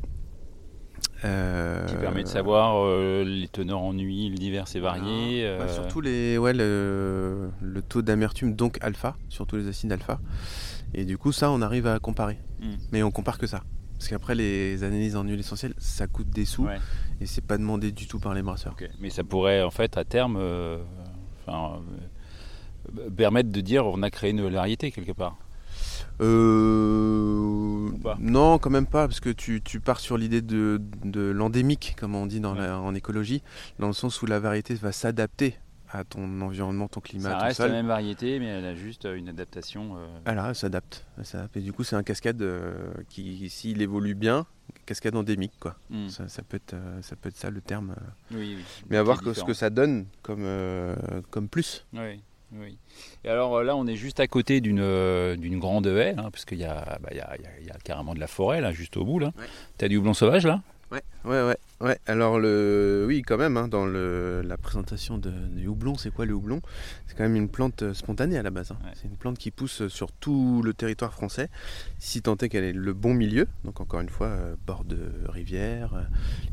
Euh, qui permet de savoir euh, les teneurs en huile diverses et variées. Euh. surtout les, ouais, le, taux d'amertume, donc alpha, surtout les acides alpha. Et du coup, ça, on arrive à comparer. Hmm. Mais on compare que ça. Parce qu'après, les analyses en huile essentielle, ça coûte des sous. Et c'est pas demandé du tout par les brasseurs. Mais ça pourrait, en fait, à terme, permettre de dire on a créé une variété quelque part. Euh, non, quand même pas, parce que tu, pars sur l'idée de, l'endémique, comme on dit dans en écologie, dans le sens où la variété va s'adapter à ton environnement, ton climat. Ça reste la même variété, mais elle a juste une adaptation. Euh... elle s'adapte. Et du coup, c'est un cascade euh, qui, s'il évolue bien, cascade endémique, quoi. Hmm. Ça, peut être, euh, ça peut être ça le terme. Oui, oui. Mais à voir ce que ça donne comme, comme plus. Oui. Oui. Et alors euh, là, on est juste à côté d'une euh, d'une grande haie, hein, parce qu'il y, bah, y, a, y, a, carrément de la forêt là, juste au bout. Là. Tu as du houblon sauvage là? Ouais, ouais, ouais. ouais. Alors, le... oui, quand même, hein, dans le... la présentation de, du houblon, c'est quoi le houblon? C'est quand même une plante euh, spontanée à la base. Hein. C'est une plante qui pousse sur tout le territoire français, si tant est qu'elle est le bon milieu. Donc, encore une fois, bord de rivière,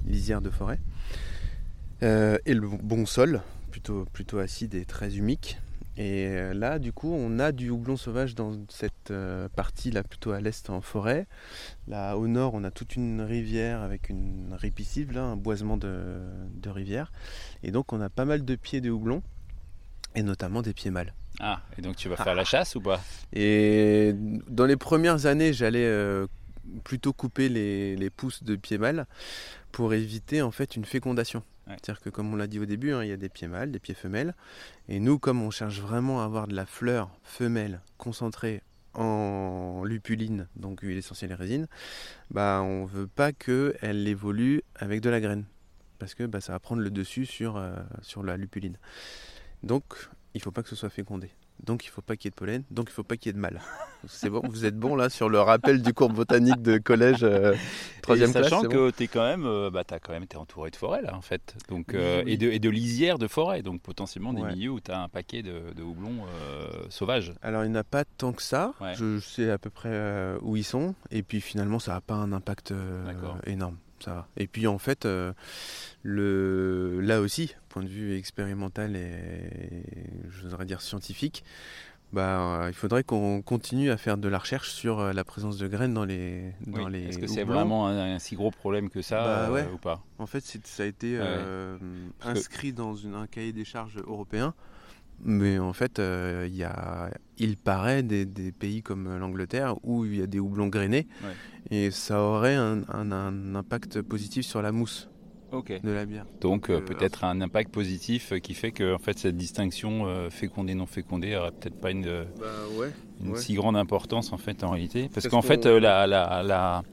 lisière de forêt. et le bon sol, plutôt, plutôt acide et très humique. Et euh, là, du coup, on a du houblon sauvage dans cette euh, partie là, plutôt à l'est en forêt. Là, au nord, on a toute une rivière avec une ripiscive, là, un boisement de, de rivière. Et donc, on a pas mal de pieds de houblon, et notamment des pieds mâles. Ah, et donc tu vas faire la chasse ou pas? Et dans les premières années, j'allais euh, plutôt couper les, les pousses de pieds mâles pour éviter en fait une fécondation. C'est-à-dire que comme on l'a dit au début, hein, il y a des pieds mâles, des pieds femelles. Et nous, comme on cherche vraiment à avoir de la fleur femelle concentrée en lupuline, donc huile essentielle et résine, bah, on ne veut pas qu'elle évolue avec de la graine. Parce que bah, ça va prendre le dessus sur, euh, sur la lupuline. Donc, il ne faut pas que ce soit fécondé donc il faut pas qu'il y ait de pollen, donc il faut pas qu'il y ait de mâle. [LAUGHS] C'est bon, vous êtes bon là sur le rappel du cours botanique de collège 3 euh, classe. Sachant que tu es quand même, euh, bah, as quand même été entouré de forêt là en fait, donc euh, et de et de lisières de forêt, donc potentiellement des milieux où tu as un paquet de, de houblons sauvages. Alors il n'y en a pas tant que ça. Je sais à peu près où ils sont, et puis finalement ça n'a pas un impact énorme. Et puis en fait, euh, le, là aussi, point de vue expérimental et je voudrais dire scientifique, bah, il faudrait qu'on continue à faire de la recherche sur euh, la présence de graines dans les dans les. Est-ce que c'est vraiment un, si gros problème que ça bah, euh, ou pas? En fait, ça a été inscrit dans un cahier des charges européen mais en fait, euh, il y a, il paraît des, pays comme l'Angleterre où il y a des houblons grainés et ça aurait un, impact positif sur la mousse de la bière. Donc euh, peut-être un impact positif qui fait que en fait cette distinction euh, fécondée-non fécondée n'aurait peut-être pas une, bah une si grande importance en fait en réalité. Parce, qu'en fait la, la la,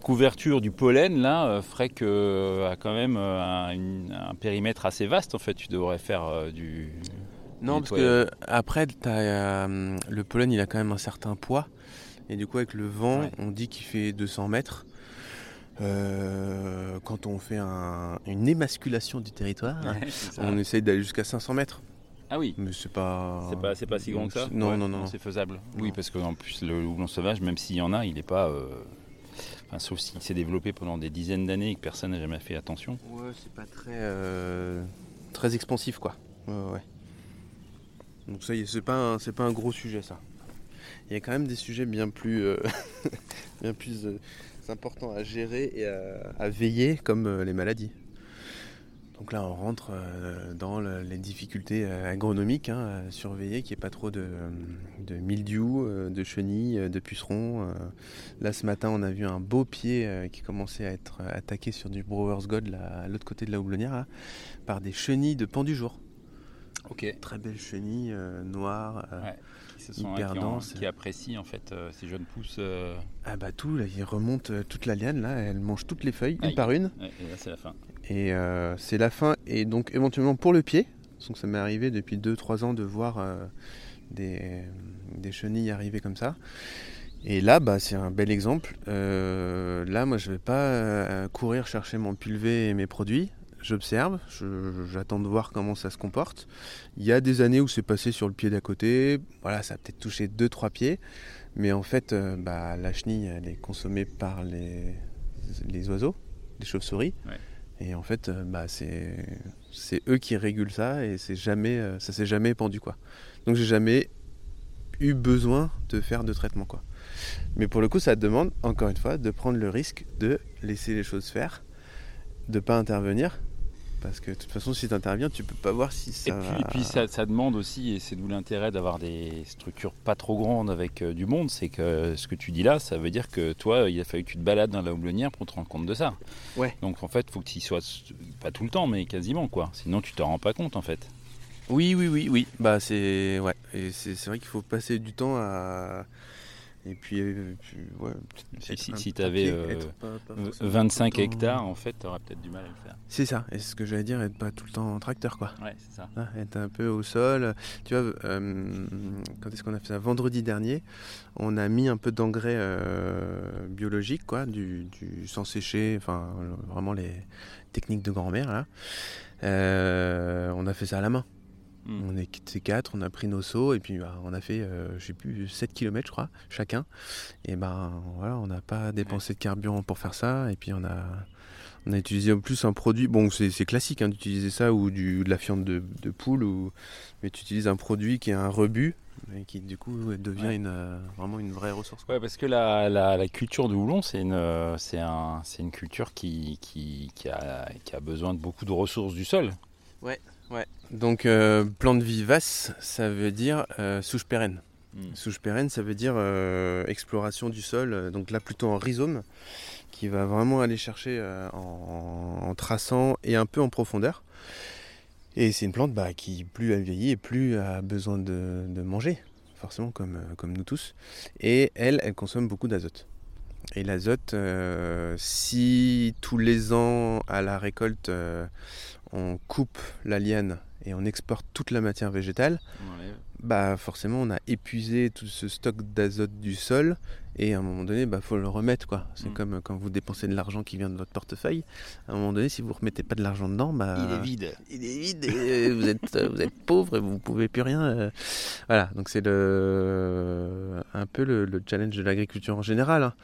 couverture du pollen là euh, ferait que euh, a quand même euh, un, périmètre assez vaste en fait. Tu devrais faire du non parce que après le pollen il a quand même un certain poids et du coup avec le vent on dit qu'il fait 200 mètres. quand on fait une émasculation du territoire, on essaye d'aller jusqu'à 500 mètres. Ah oui. Mais c'est pas. C'est pas, pas si grand que ça. Non, non, non. C'est faisable. Oui, parce qu'en plus le houblon sauvage, même s'il y en a, il n'est pas Enfin, sauf s'il s'est développé pendant des dizaines d'années et que personne n'a jamais fait attention. Ouais, c'est pas très, euh, très expansif quoi. Ouais, ouais. Donc ça y est, c'est pas, un- c'est un gros sujet ça. Il y a quand même des sujets bien plus, euh, [LAUGHS] bien plus euh, importants à gérer et à, veiller comme les maladies. Donc là, on rentre euh, dans le- les difficultés euh, agronomiques, hein, à surveiller qu'il n'y ait pas trop de, de mildiou, euh, de chenilles, euh, de pucerons. euh. Là, ce matin, on a vu un beau pied euh, qui commençait à être attaqué sur du Brewer's God, là, à l'autre côté de la houblonnière, là, par des chenilles de pan du jour. Ok. Très belles chenilles euh, noires. euh. Ouais. Qui, se sont, Hyper qui, ont- dense. qui apprécient en fait euh, ces jeunes pousses. euh, Ah bah tout, là, ils remontent euh, toute la liane, là, elle mange toutes les feuilles, Aïe. une par une. ouais, et là, c'est la fin. Et euh, c'est la fin, et donc éventuellement pour le pied, donc ça m'est arrivé depuis 2-3 ans de voir euh, des, chenilles arriver comme ça. Et là, bah, c'est un bel exemple. Euh, là, moi, je vais pas courir chercher mon pulvé et mes produits. J'observe, j'attends de voir comment ça se comporte. Il y a des années où c'est passé sur le pied d'à côté. Voilà, ça a peut-être touché 2-3 pieds. Mais en fait, bah, la chenille, elle est consommée par les, les oiseaux, les chauves-souris. Ouais. Et en fait, euh, bah, c'est eux qui régulent ça et c'est jamais, euh, ça s'est jamais pendu quoi. Donc j'ai jamais eu besoin de faire de traitement quoi. Mais pour le coup, ça demande encore une fois de prendre le risque de laisser les choses faire, de pas intervenir. Parce que de toute façon, si tu interviens, tu peux pas voir si ça Et puis, va- et puis ça, ça demande aussi, et c'est d'où l'intérêt d'avoir des structures pas trop grandes avec euh, du monde, c'est que ce que tu dis là, ça veut dire que toi, il a fallu que tu te balades dans la houblonnière pour te rendre compte de ça. Ouais. Donc en fait, il faut que tu y sois, pas tout le temps, mais quasiment quoi. Sinon, tu t'en rends pas compte en fait. Oui, oui, oui, oui. Bah c'est ouais. Et c'est vrai qu'il faut passer du temps à. Et puis, euh, puis, ouais. Si- si- euh, pas- pas Euh, forcément 25 tout le temps- hectares, en fait, tu auras peut-être du mal à le faire. C'est ça. Et ce que j'allais dire, être pas tout le temps en tracteur, quoi. Ouais, c'est ça. Hein, être un peu au sol. Tu vois, euh, quand est-ce qu'on a fait ça? Vendredi dernier, on a mis un peu d'engrais euh, biologique, quoi, du, du sans sécher, enfin vraiment les techniques de grand-mère là. On a fait ça à la main. Mm. On était quatre, on a pris nos seaux et puis bah, on a fait, euh, je sais plus, 7 km je crois, chacun. Et ben voilà, on n'a pas dépensé de carburant pour faire ça. Et puis on a, on a utilisé en plus un produit, bon c'est classique hein, d'utiliser ça ou du, de la fiente de, de poule, ou, mais tu utilises un produit qui est un rebut et qui du coup ouais, devient Ouais. une, euh, vraiment une vraie ressource. Ouais, parce que la, la, la culture du houblon, c'est une, euh, c'est un, c'est une culture qui, qui, qui, a, qui a besoin de beaucoup de ressources du sol. Donc euh, plante vivace, ça veut dire euh, souche pérenne. Mm. Souche pérenne, ça veut dire euh, exploration du sol, donc là plutôt en rhizome, qui va vraiment aller chercher euh, en, en traçant et un peu en profondeur. Et c'est une plante bah, qui, plus elle vieillit, et plus a besoin de, de manger, forcément comme, comme nous tous. Et elle, elle consomme beaucoup d'azote. Et l'azote, euh, si tous les ans à la récolte, euh, on coupe la liane et on exporte toute la matière végétale, bah forcément on a épuisé tout ce stock d'azote du sol et à un moment donné bah faut le remettre quoi. C'est Mm. comme quand vous dépensez de l'argent qui vient de votre portefeuille. À un moment donné si vous remettez pas de l'argent dedans bah vide. il est vide et [LAUGHS] vous êtes euh, vous êtes pauvre et vous pouvez plus rien. euh. Voilà donc c'est le un peu le, le challenge de l'agriculture en général. hein.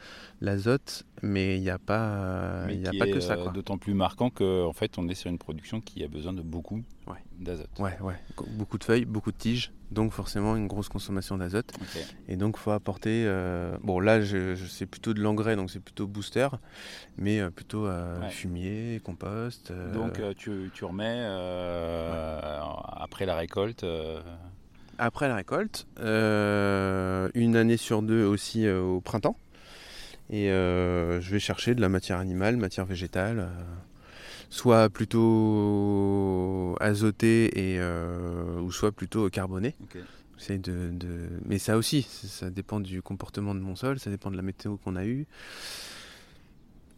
L'azote mais il n'y a pas il y a pas que ça euh. D'autant plus marquant qu'en fait, on est sur une production qui a besoin de beaucoup Ouais. d'azote. Ouais ouais beaucoup de feuilles beaucoup de tiges donc forcément une grosse consommation d'azote. Et donc, faut apporter. euh, bon, là, je, je- c'est plutôt de l'engrais, donc c'est plutôt booster, mais euh, plutôt Ouais. fumier, compost. Donc, tu, tu remets après la récolte. après la récolte, une année sur deux aussi au printemps. Et euh, je vais chercher de la matière animale, matière végétale, euh, soit plutôt azotée et, euh, ou soit plutôt carbonée. ok. J'essaie de, de- Mais ça aussi, ça dépend du comportement de mon sol, ça dépend de la météo qu'on a eue.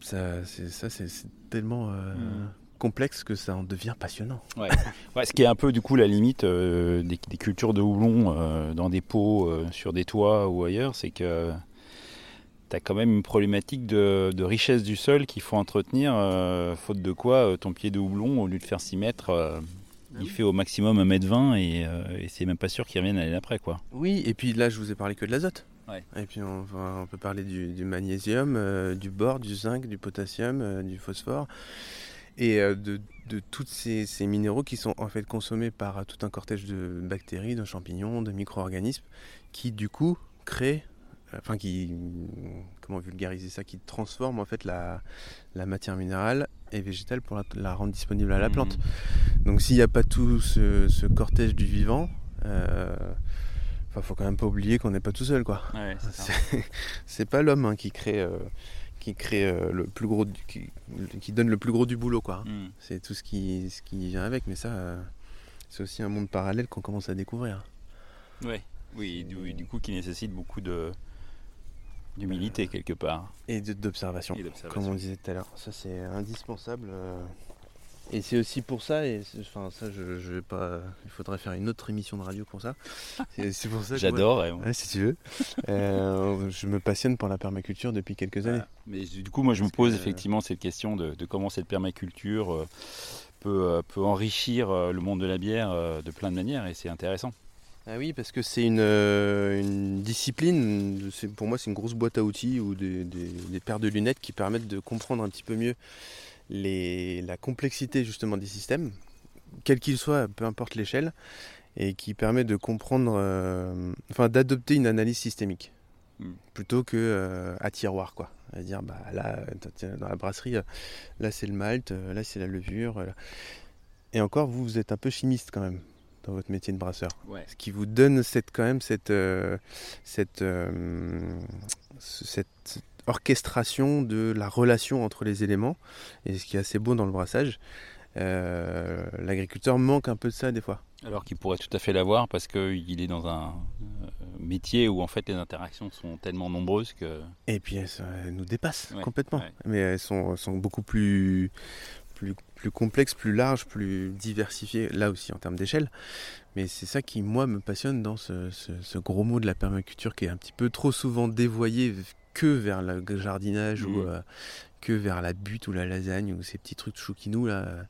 Ça, c'est, tellement euh, Mhm. complexe que ça en devient passionnant. [LAUGHS] Ouais, ce qui est un peu du coup la limite euh, des, des cultures de houblon euh, dans des pots, sur des toits ou ailleurs, c'est que tu as quand même une problématique de, de richesse du sol qu'il faut entretenir, euh, faute de quoi euh, ton pied de houblon, au lieu de faire 6 mètres, euh, Ah il oui. fait au maximum 1m20 et, et c'est même pas sûr qu'il revienne l'année d'après. quoi. Oui, et puis là, je vous ai parlé que de l'azote. Et puis on, on, peut parler du, magnésium, du bore, du zinc, du potassium, du phosphore et de, de tous ces, ces, minéraux qui sont en fait consommés par tout un cortège de bactéries, de champignons, de micro-organismes qui du coup créent enfin qui comment vulgariser ça qui transforme en fait la, la matière minérale et végétale pour la, rendre disponible à la plante. Mmh. donc s'il n'y a pas tout ce, cortège du vivant euh, enfin faut quand même pas oublier qu'on n'est pas tout seul quoi. C'est pas l'homme hein, qui crée euh, qui crée euh, le plus gros qui, qui, donne le plus gros du boulot quoi. Mmh. c'est tout ce qui ce qui vient avec mais ça euh, c'est aussi un monde parallèle qu'on commence à découvrir. Ouais. Oui du, du coup qui nécessite beaucoup de d'humilité quelque part. Et d'observation, comme on disait tout à l'heure. Ça c'est indispensable. Euh. Et c'est aussi pour ça, et enfin ça je, je, vais pas. Il faudrait faire une autre émission de radio pour ça. [LAUGHS] C'est pour ça. J'adore. si tu veux. Euh, je me passionne pour la permaculture depuis quelques années. Mais du coup, moi je me pose effectivement cette question de, de, comment cette permaculture euh, peut, peut enrichir le monde de la bière de plein de manières, et c'est intéressant. Ah oui, parce que c'est une, euh, discipline, pour moi c'est une grosse boîte à outils ou des, paires de lunettes qui permettent de comprendre un petit peu mieux la complexité justement des systèmes, quels qu'ils soient, peu importe l'échelle, et qui permet de comprendre, euh, enfin d'adopter une analyse systémique hmm. plutôt que euh, à tiroir quoi. À dire bah là dans la brasserie, là c'est le malt, là c'est la levure. Et encore vous vous êtes un peu chimiste quand même dans votre métier de brasseur. Ce qui vous donne cette, quand même cette, euh, cette, euh, cette orchestration de la relation entre les éléments. Et ce qui est assez beau dans le brassage, euh, l'agriculteur manque un peu de ça des fois. Alors qu'il pourrait tout à fait l'avoir parce qu'il est dans un métier où en fait les interactions sont tellement nombreuses que... Et puis elles, nous dépassent complètement. Mais elles sont, sont beaucoup plus, plus, complexe, plus large, plus diversifié, là aussi en termes d'échelle. Mais c'est ça qui, moi, me passionne dans ce, gros mot de la permaculture qui est un petit peu trop souvent dévoyé que vers le jardinage ou mmh. euh, que vers la butte ou la lasagne ou ces petits trucs chouquinous là.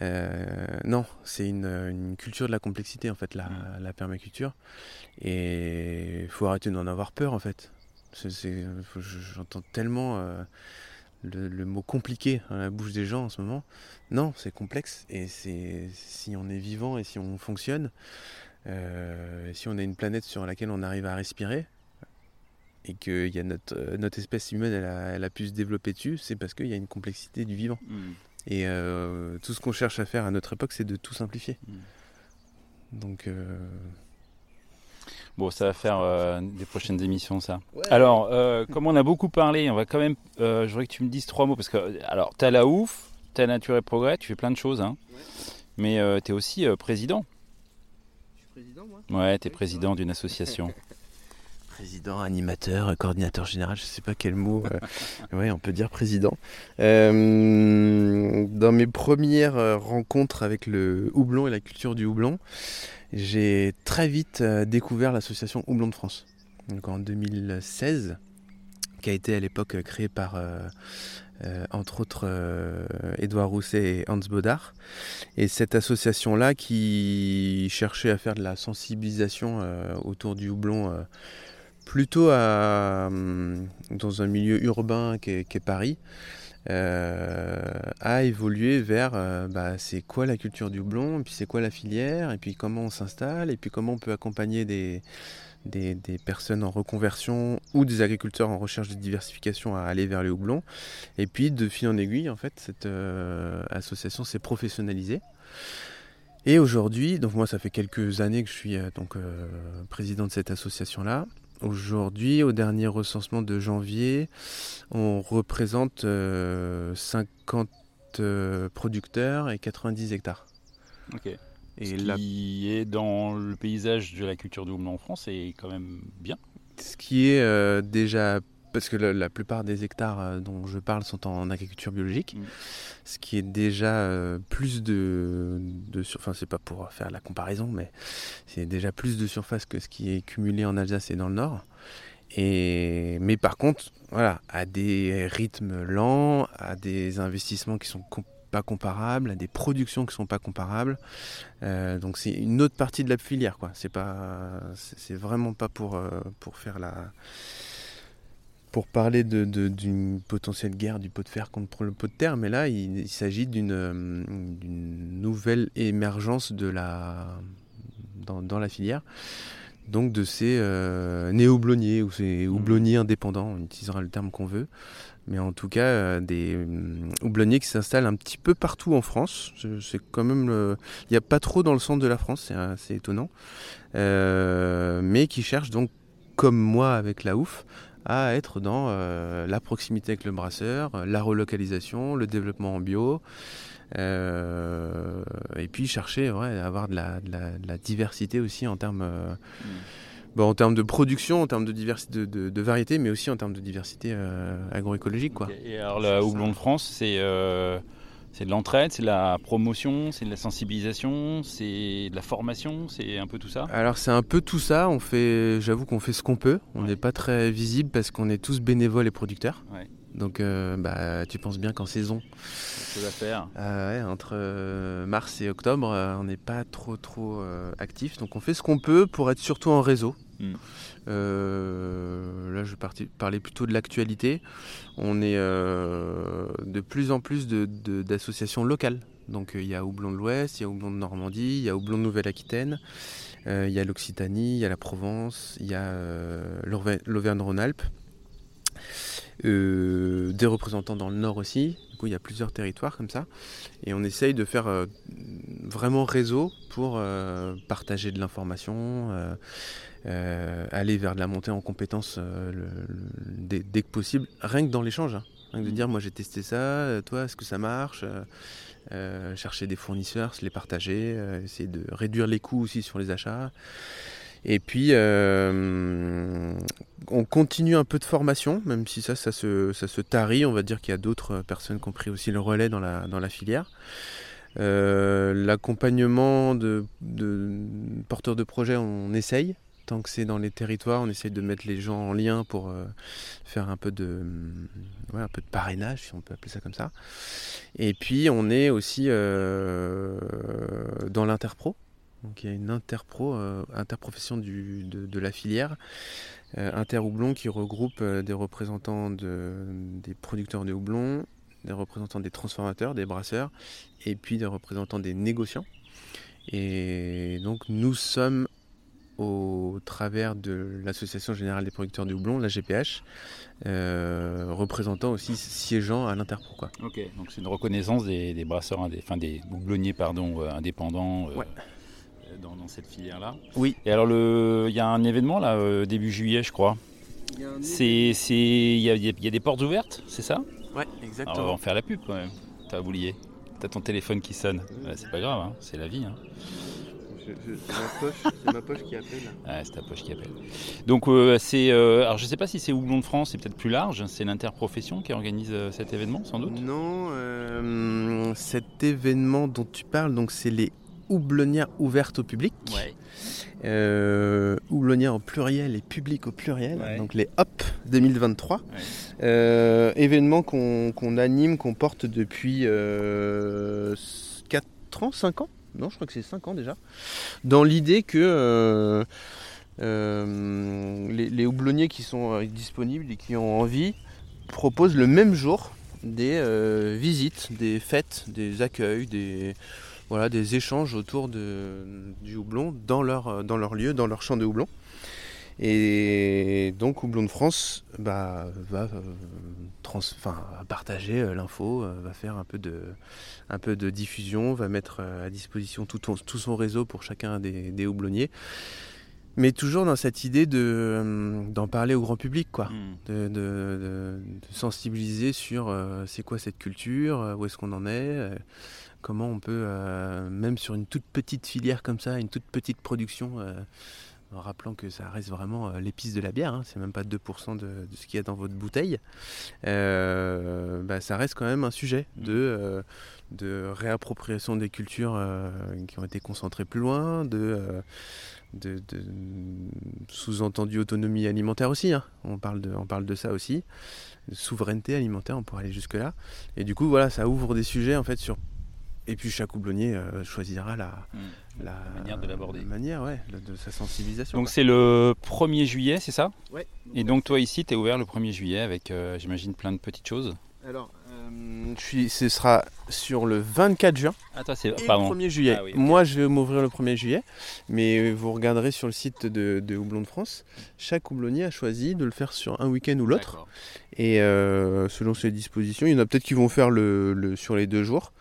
Euh, non, c'est une, culture de la complexité en fait, la, mmh. la permaculture. Et il faut arrêter d'en avoir peur en fait. J'entends tellement... Euh, le, mot compliqué à la bouche des gens en ce moment. Non, c'est complexe et c'est si on est vivant et si on fonctionne, euh, si on a une planète sur laquelle on arrive à respirer et que y a notre, euh, notre espèce humaine elle a, pu se développer dessus, c'est parce qu'il y a une complexité du vivant. Mm. Et euh, tout ce qu'on cherche à faire à notre époque, c'est de tout simplifier. Mm. Donc Bon, ça va faire euh, des prochaines émissions, ça. Alors, euh, comme on a beaucoup parlé, on va quand même. Euh, je voudrais que tu me dises trois mots parce que, alors, tu as la ouf, tu as Nature et Progrès, tu fais plein de choses, hein. Mais tu es aussi président. Je suis président, moi Ouais, tu es président d'une association. [LAUGHS] président, animateur, coordinateur général, je ne sais pas quel mot. [LAUGHS] ouais, on peut dire président. dans mes premières rencontres avec le houblon et la culture du houblon, j'ai très vite euh, découvert l'association Houblon de France. Donc en 2016, qui a été à l'époque euh, créée par euh, entre autres Édouard Rousset et Hans Baudard. Et cette association-là qui cherchait à faire de la sensibilisation autour du houblon plutôt à, dans un milieu urbain qu'est Paris. Euh, a évolué vers euh, bah, c'est quoi la culture du houblon, et puis c'est quoi la filière, et puis comment on s'installe, et puis comment on peut accompagner des, personnes en reconversion ou des agriculteurs en recherche de diversification à aller vers les houblons. Et puis de fil en aiguille, en fait, cette euh, association s'est professionnalisée. Et aujourd'hui, donc moi ça fait quelques années que je suis donc président de cette association-là. Aujourd'hui, au dernier recensement de janvier, on représente 50 euh, euh, producteurs et 90 hectares. Ok. Et Ce qui est dans le paysage de la culture du en France est quand même bien. Ce qui est euh, déjà parce que la, plupart des hectares euh, dont je parle sont en agriculture biologique, mm. ce qui est déjà euh, plus de, de enfin c'est pas pour faire la comparaison, mais c'est déjà plus de surface que ce qui est cumulé en Alsace et dans le Nord. Et, mais par contre, voilà, à des rythmes lents, à des investissements qui sont pas comparables, à des productions qui sont pas comparables. donc c'est une autre partie de la filière, quoi. C'est pas, c'est vraiment pas pour pour faire la pour parler d'une potentielle guerre du pot de fer contre le pot de terre, mais là, il, s'agit d'une nouvelle émergence de la, dans, la filière, donc de ces euh, néo-houblonniers ou ces mmh. houblonniers indépendants, on utilisera le terme qu'on veut, mais en tout cas euh, des euh, houblonniers qui s'installent un petit peu partout en France. C'est quand même, il n'y a pas trop dans le centre de la France, c'est assez étonnant, mais qui cherchent donc, comme moi avec la ouf, à être dans euh, la proximité avec le brasseur, la relocalisation, le développement en bio, euh, et puis chercher à avoir de la, diversité aussi en termes, euh, mm. en termes de production, en termes de diversité de, de, variété, mais aussi en termes de diversité agroécologique. Quoi. Et alors la houblon de France, c'est c'est de l'entraide, c'est de la promotion, c'est de la sensibilisation, c'est de la formation, c'est un peu tout ça Alors c'est un peu tout ça, on fait, j'avoue qu'on fait ce qu'on peut, on n'est pas très visible parce qu'on est tous bénévoles et producteurs. Donc euh, bah, tu penses bien qu'en saison, à faire. Euh, entre euh, mars et octobre, on n'est pas trop trop actif. Donc on fait ce qu'on peut pour être surtout en réseau. Hmm. Euh, là, je vais parler plutôt de l'actualité. On est euh, de plus en plus d'associations locales. Donc il y a Houblon de l'Ouest, il y a Houblon de Normandie, il y a Houblon de Nouvelle-Aquitaine, euh, il y a l'Occitanie, il y a la Provence, il y a l'Auvergne-Rhône-Alpes. des représentants dans le nord aussi. Du coup, il y a plusieurs territoires comme ça. Et on essaye de faire vraiment réseau pour partager de l'information, euh, aller vers de la montée en compétences euh, dès, que possible, rien que dans l'échange. Hein. Rien que de mm. dire, moi j'ai testé ça, euh, toi, est-ce que ça marche Chercher des fournisseurs, se les partager, essayer de réduire les coûts aussi sur les achats. Et puis, on continue un peu de formation, même si ça, ça se, ça se tarit. On va dire qu'il y a d'autres personnes qui ont pris aussi le relais dans la, dans la filière. L'accompagnement de, de, porteurs de projets, on essaye que c'est dans les territoires, on essaye de mettre les gens en lien pour euh, faire un peu de, un peu de parrainage, si on peut appeler ça comme ça. Et puis on est aussi euh, dans l'interpro. Donc il y a une interpro, euh, interprofession du, de, la filière, interhoublon qui regroupe des représentants de, des producteurs de houblon, des représentants des transformateurs, des brasseurs, et puis des représentants des négociants. Et donc nous sommes au travers de l'Association Générale des Producteurs de Houblon, la GPH, euh, représentant aussi siégeant à l'Interpro. Quoi. Ok, donc c'est une reconnaissance des, brasseurs, enfin des houblonniers pardon, euh, indépendants euh, dans, cette filière-là. Oui. Et alors, il y a un événement là, début juillet, je crois. Il y, a, y, a des portes ouvertes, c'est ça? Ouais, exactement. Alors, on va en faire la pub quand même. T'as oublié. T'as ton téléphone qui sonne. c'est pas grave, hein, c'est la vie. Hein c'est ma poche qui appelle. Ouais, c'est ta poche qui appelle. Donc, euh, c'est. Euh, alors, je sais pas si c'est Houblon de France, c'est peut-être plus large. C'est l'interprofession qui organise euh, cet événement, sans doute? Non, cet événement dont tu parles, donc c'est les houblonnières ouvertes au public. Ouais. houblonnières au pluriel et public au pluriel, donc les HOP 2023. événement qu'on anime, qu'on porte depuis 4 ans, 5 ans? Non, je crois que c'est 5 ans déjà, dans l'idée que euh, euh, les, houblonniers qui sont euh, disponibles et qui ont envie proposent le même jour des visites, des fêtes, des accueils, des, voilà, des échanges autour du houblon dans leur, dans leur lieu, dans leur champ de houblon. Et donc Houblon de France bah, va, euh, partager euh, l'info, euh, va faire un peu, de, un peu de diffusion, va mettre à disposition tout, son réseau pour chacun des, houblonniers. Mais toujours dans cette idée d'en parler au grand public, quoi. Hmm. De, sensibiliser sur c'est quoi cette culture, où est-ce qu'on en est, comment on peut, même sur une toute petite filière comme ça, une toute petite production, en rappelant que ça reste vraiment euh, l'épice de la bière, hein, c'est même pas 2% de, ce qu'il y a dans votre bouteille, euh, bah, ça reste quand même un sujet de, euh, de réappropriation des cultures qui ont été concentrées plus loin, de, de, sous-entendu autonomie alimentaire aussi, hein. on, parle de, on parle de ça aussi. souveraineté alimentaire, on pourrait aller jusque-là. Et du coup, voilà, ça ouvre des sujets en fait sur. Et puis chaque houblonnier euh, choisira la, Hmm. la, manière de l'aborder. manière, ouais, de, de sa sensibilisation. Donc c'est le 1er juillet, c'est ça? Ouais. Et donc toi ici, tu es ouvert le 1er juillet avec, euh, j'imagine, plein de petites choses. Alors, euh, je suis, ce sera sur le 24 juin Ah toi c'est... et Pardon. le 1er juillet. Ah oui. Moi, je vais m'ouvrir le 1er juillet, mais vous regarderez sur le site de, de Houblon de France. Chaque houblonnier a choisi de le faire sur un week-end ou l'autre. D'accord. Et euh, selon ses dispositions, il y en a peut-être qui vont faire le, le- sur les deux jours.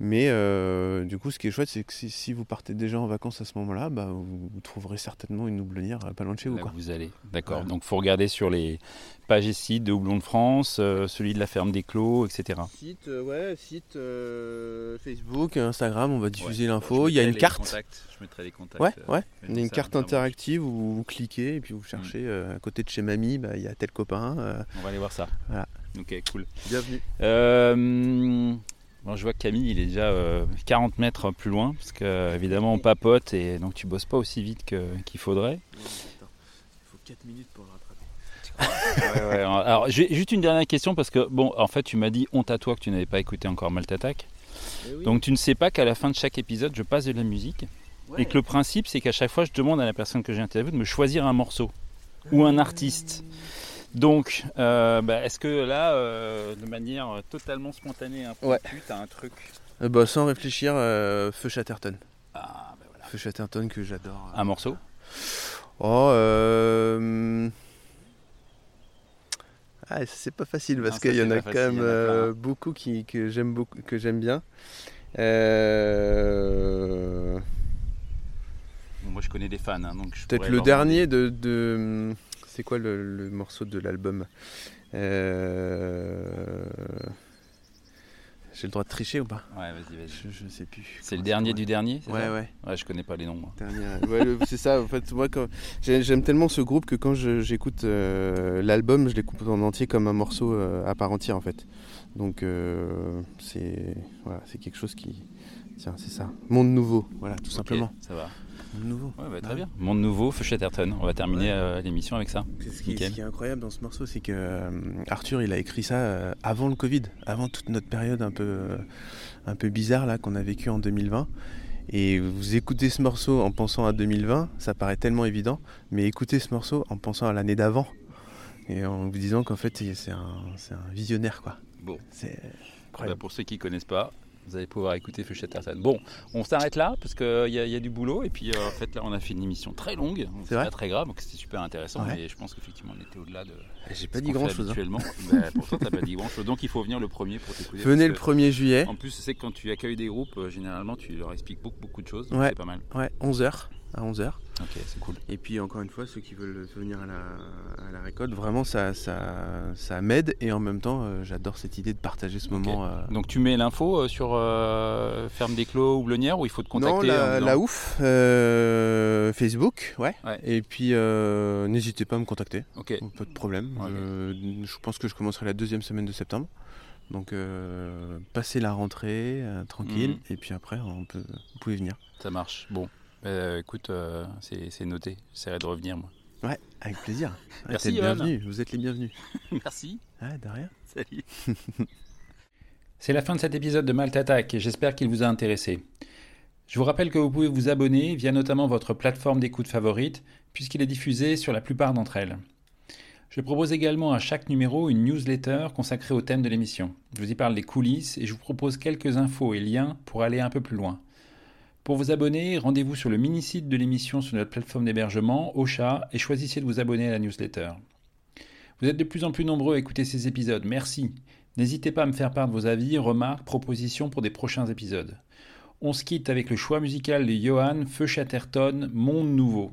Mais euh, du coup, ce qui est chouette, c'est que si, si vous partez déjà en vacances à ce moment-là, bah, vous, vous trouverez certainement une houblonnière euh, pas loin de chez vous. Là Quoi. vous allez. D'accord. Voilà. Donc faut regarder sur les pages et sites de Houblon de France, euh, celui de la ferme des Clos, etc. Site, euh, ouais, site euh, Facebook, Instagram, on va diffuser Ouais. l'info. Il y a une carte. contacts, Je mettrai les contacts. Ouais, ouais. Il y a une carte interactive où vous cliquez et puis vous cherchez euh, à côté de chez mamie, bah, il y a tel copain. euh, On va aller voir ça. Voilà. Ok, cool. bienvenue. Euh, bon, je vois que Camille, il est déjà euh, 40 mètres plus loin, parce que euh, évidemment on papote et donc tu bosses pas aussi vite que- qu'il faudrait. Il faut 4 minutes pour le rattraper. [LAUGHS] Ouais, ouais, alors j'ai juste une dernière question parce que bon, en fait tu m'as dit honte à toi que tu n'avais pas écouté encore Mal t'attaque. Donc tu ne sais pas qu'à la fin de chaque épisode je passe de la musique et que le principe c'est qu'à chaque fois je demande à la personne que j'ai interviewée de me choisir un morceau ou un artiste. Donc, euh, bah, est-ce que là, euh, de manière totalement spontanée, impromptue, t'as un truc Euh, bah, sans réfléchir, Feu Chatterton. Ah, bah voilà. Feu Chatterton que j'adore. Un morceau Oh, euh... Ah, c'est pas facile parce qu'il y en a quand même a beaucoup qui, que j'aime beaucoup, que j'aime bien. Euh, Bon, Moi je connais des fans, hein, donc Peut-être le dernier de, de- C'est quoi le, le morceau de l'album Euh, J'ai le droit de tricher ou pas? Ouais, vas-y, vas-y. je, je sais plus. C'est le dernier du dernier Ouais, ça? ouais. Ouais, je connais pas les noms. moi. Dernier- ouais, le- c'est ça, en fait, moi quand j'aime tellement ce groupe que quand j'écoute euh, l'album, je l'écoute en entier comme un morceau euh, à part entière en fait. Donc euh, c'est voilà, c'est quelque chose qui tiens, c'est ça. Monde nouveau, voilà, tout simplement. Ça va. Monde nouveau. Ouais, bah, très Ouais. bien. Monde nouveau, Feu Chatterton. On va terminer euh, l'émission avec ça. Ce qui, ce qui est incroyable dans ce morceau, c'est que euh, Arthur, il a écrit ça euh, avant le Covid, avant toute notre période un peu, un peu bizarre là qu'on a vécu en 2020. Et vous écoutez ce morceau en pensant à 2020, ça paraît tellement évident, mais écoutez ce morceau en pensant à l'année d'avant et en vous disant qu'en fait c'est un, visionnaire quoi. Bon. C'est Bah, incroyable. pour ceux qui connaissent pas, vous allez pouvoir écouter Feu Chatterton. Bon, on s'arrête là parce qu'il y, a- y a du boulot. Et puis, euh, en fait, là, on a fait une émission très longue. C'est pas très grave, donc c'était super intéressant. Ouais. Mais je pense qu'effectivement, on était au-delà de. J'ai pas dit qu'on fait grand chose. Habituellement. [LAUGHS] Bah, pourtant, t'as pas dit grand chose. Donc, il faut venir le premier pour t'écouter. Venez le parce que, 1er juillet, En plus, c'est que quand tu accueilles des groupes, euh, généralement, tu leur expliques beaucoup, beaucoup de choses. Donc, Ouais. c'est pas mal. ouais, 11h à 11h. Ok, c'est cool. Et puis encore une fois, ceux qui veulent venir à la, à la récolte, vraiment ça, ça, ça m'aide et en même temps euh, j'adore cette idée de partager ce moment. euh, Donc, tu mets l'info euh, sur Ferme des Clos ou Blonnière ou il faut te Non, contacter la, disant- la ouf, Facebook, ouais. Ouais. Et puis n'hésitez pas à me contacter, Ok. pas de problème. Je pense que je commencerai la deuxième semaine de septembre. Donc passez la rentrée tranquille Mhm. et puis après on peut, vous pouvez venir. Ça marche. Bon. Euh, écoute, euh, c'est noté. J'essaierai de revenir, moi. Ouais, avec plaisir. [LAUGHS] Merci, t'es le Johan. bienvenu, vous êtes les bienvenus. [LAUGHS] Merci. Ah, de rien. Salut. [LAUGHS] C'est la fin de cet épisode de Malte Attack et j'espère qu'il vous a intéressé. Je vous rappelle que vous pouvez vous abonner via notamment votre plateforme d'écoute favorite puisqu'il est diffusé sur la plupart d'entre elles. Je propose également à chaque numéro une newsletter consacrée au thème de l'émission. Je vous y parle des coulisses et je vous propose quelques infos et liens pour aller un peu plus loin. Pour vous abonner, rendez-vous sur le mini-site de l'émission sur notre plateforme d'hébergement, Ocha, et choisissez de vous abonner à la newsletter. Vous êtes de plus en plus nombreux à écouter ces épisodes, merci. N'hésitez pas à me faire part de vos avis, remarques, propositions pour des prochains épisodes. On se quitte avec le choix musical de Johan Feu Chatterton, Monde Nouveau.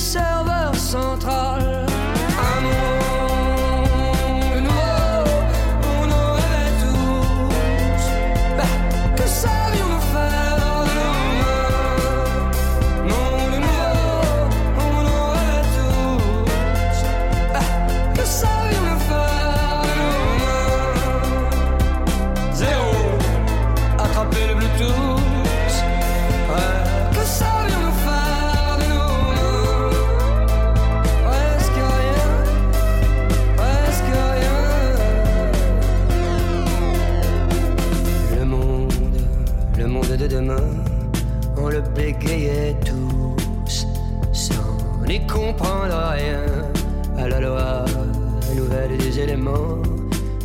serveur central.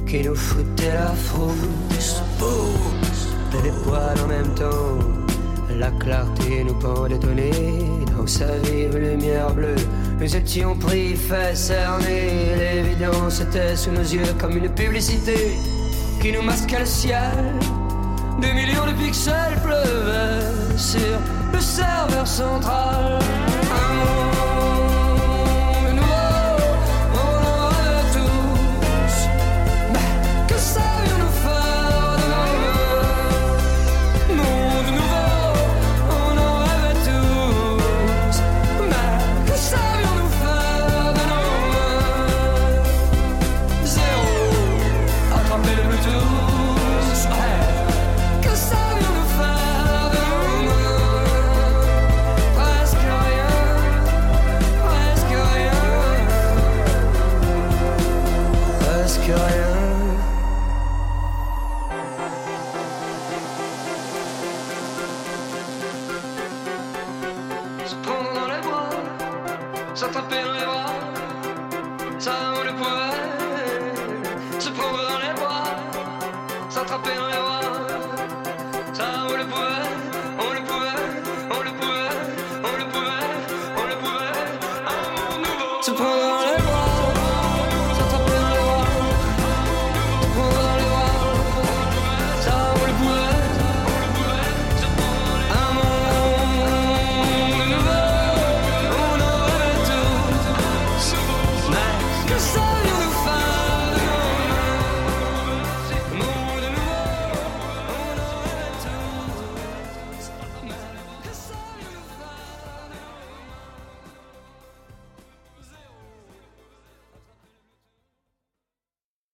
Qui nous foutaient la frousse. Et les poils en même temps. La clarté nous pendait au nez dans sa vive lumière bleue. Nous étions pris, fait cerner. L'évidence était sous nos yeux comme une publicité qui nous masquait le ciel. Des millions de pixels pleuvaient sur le serveur central. Un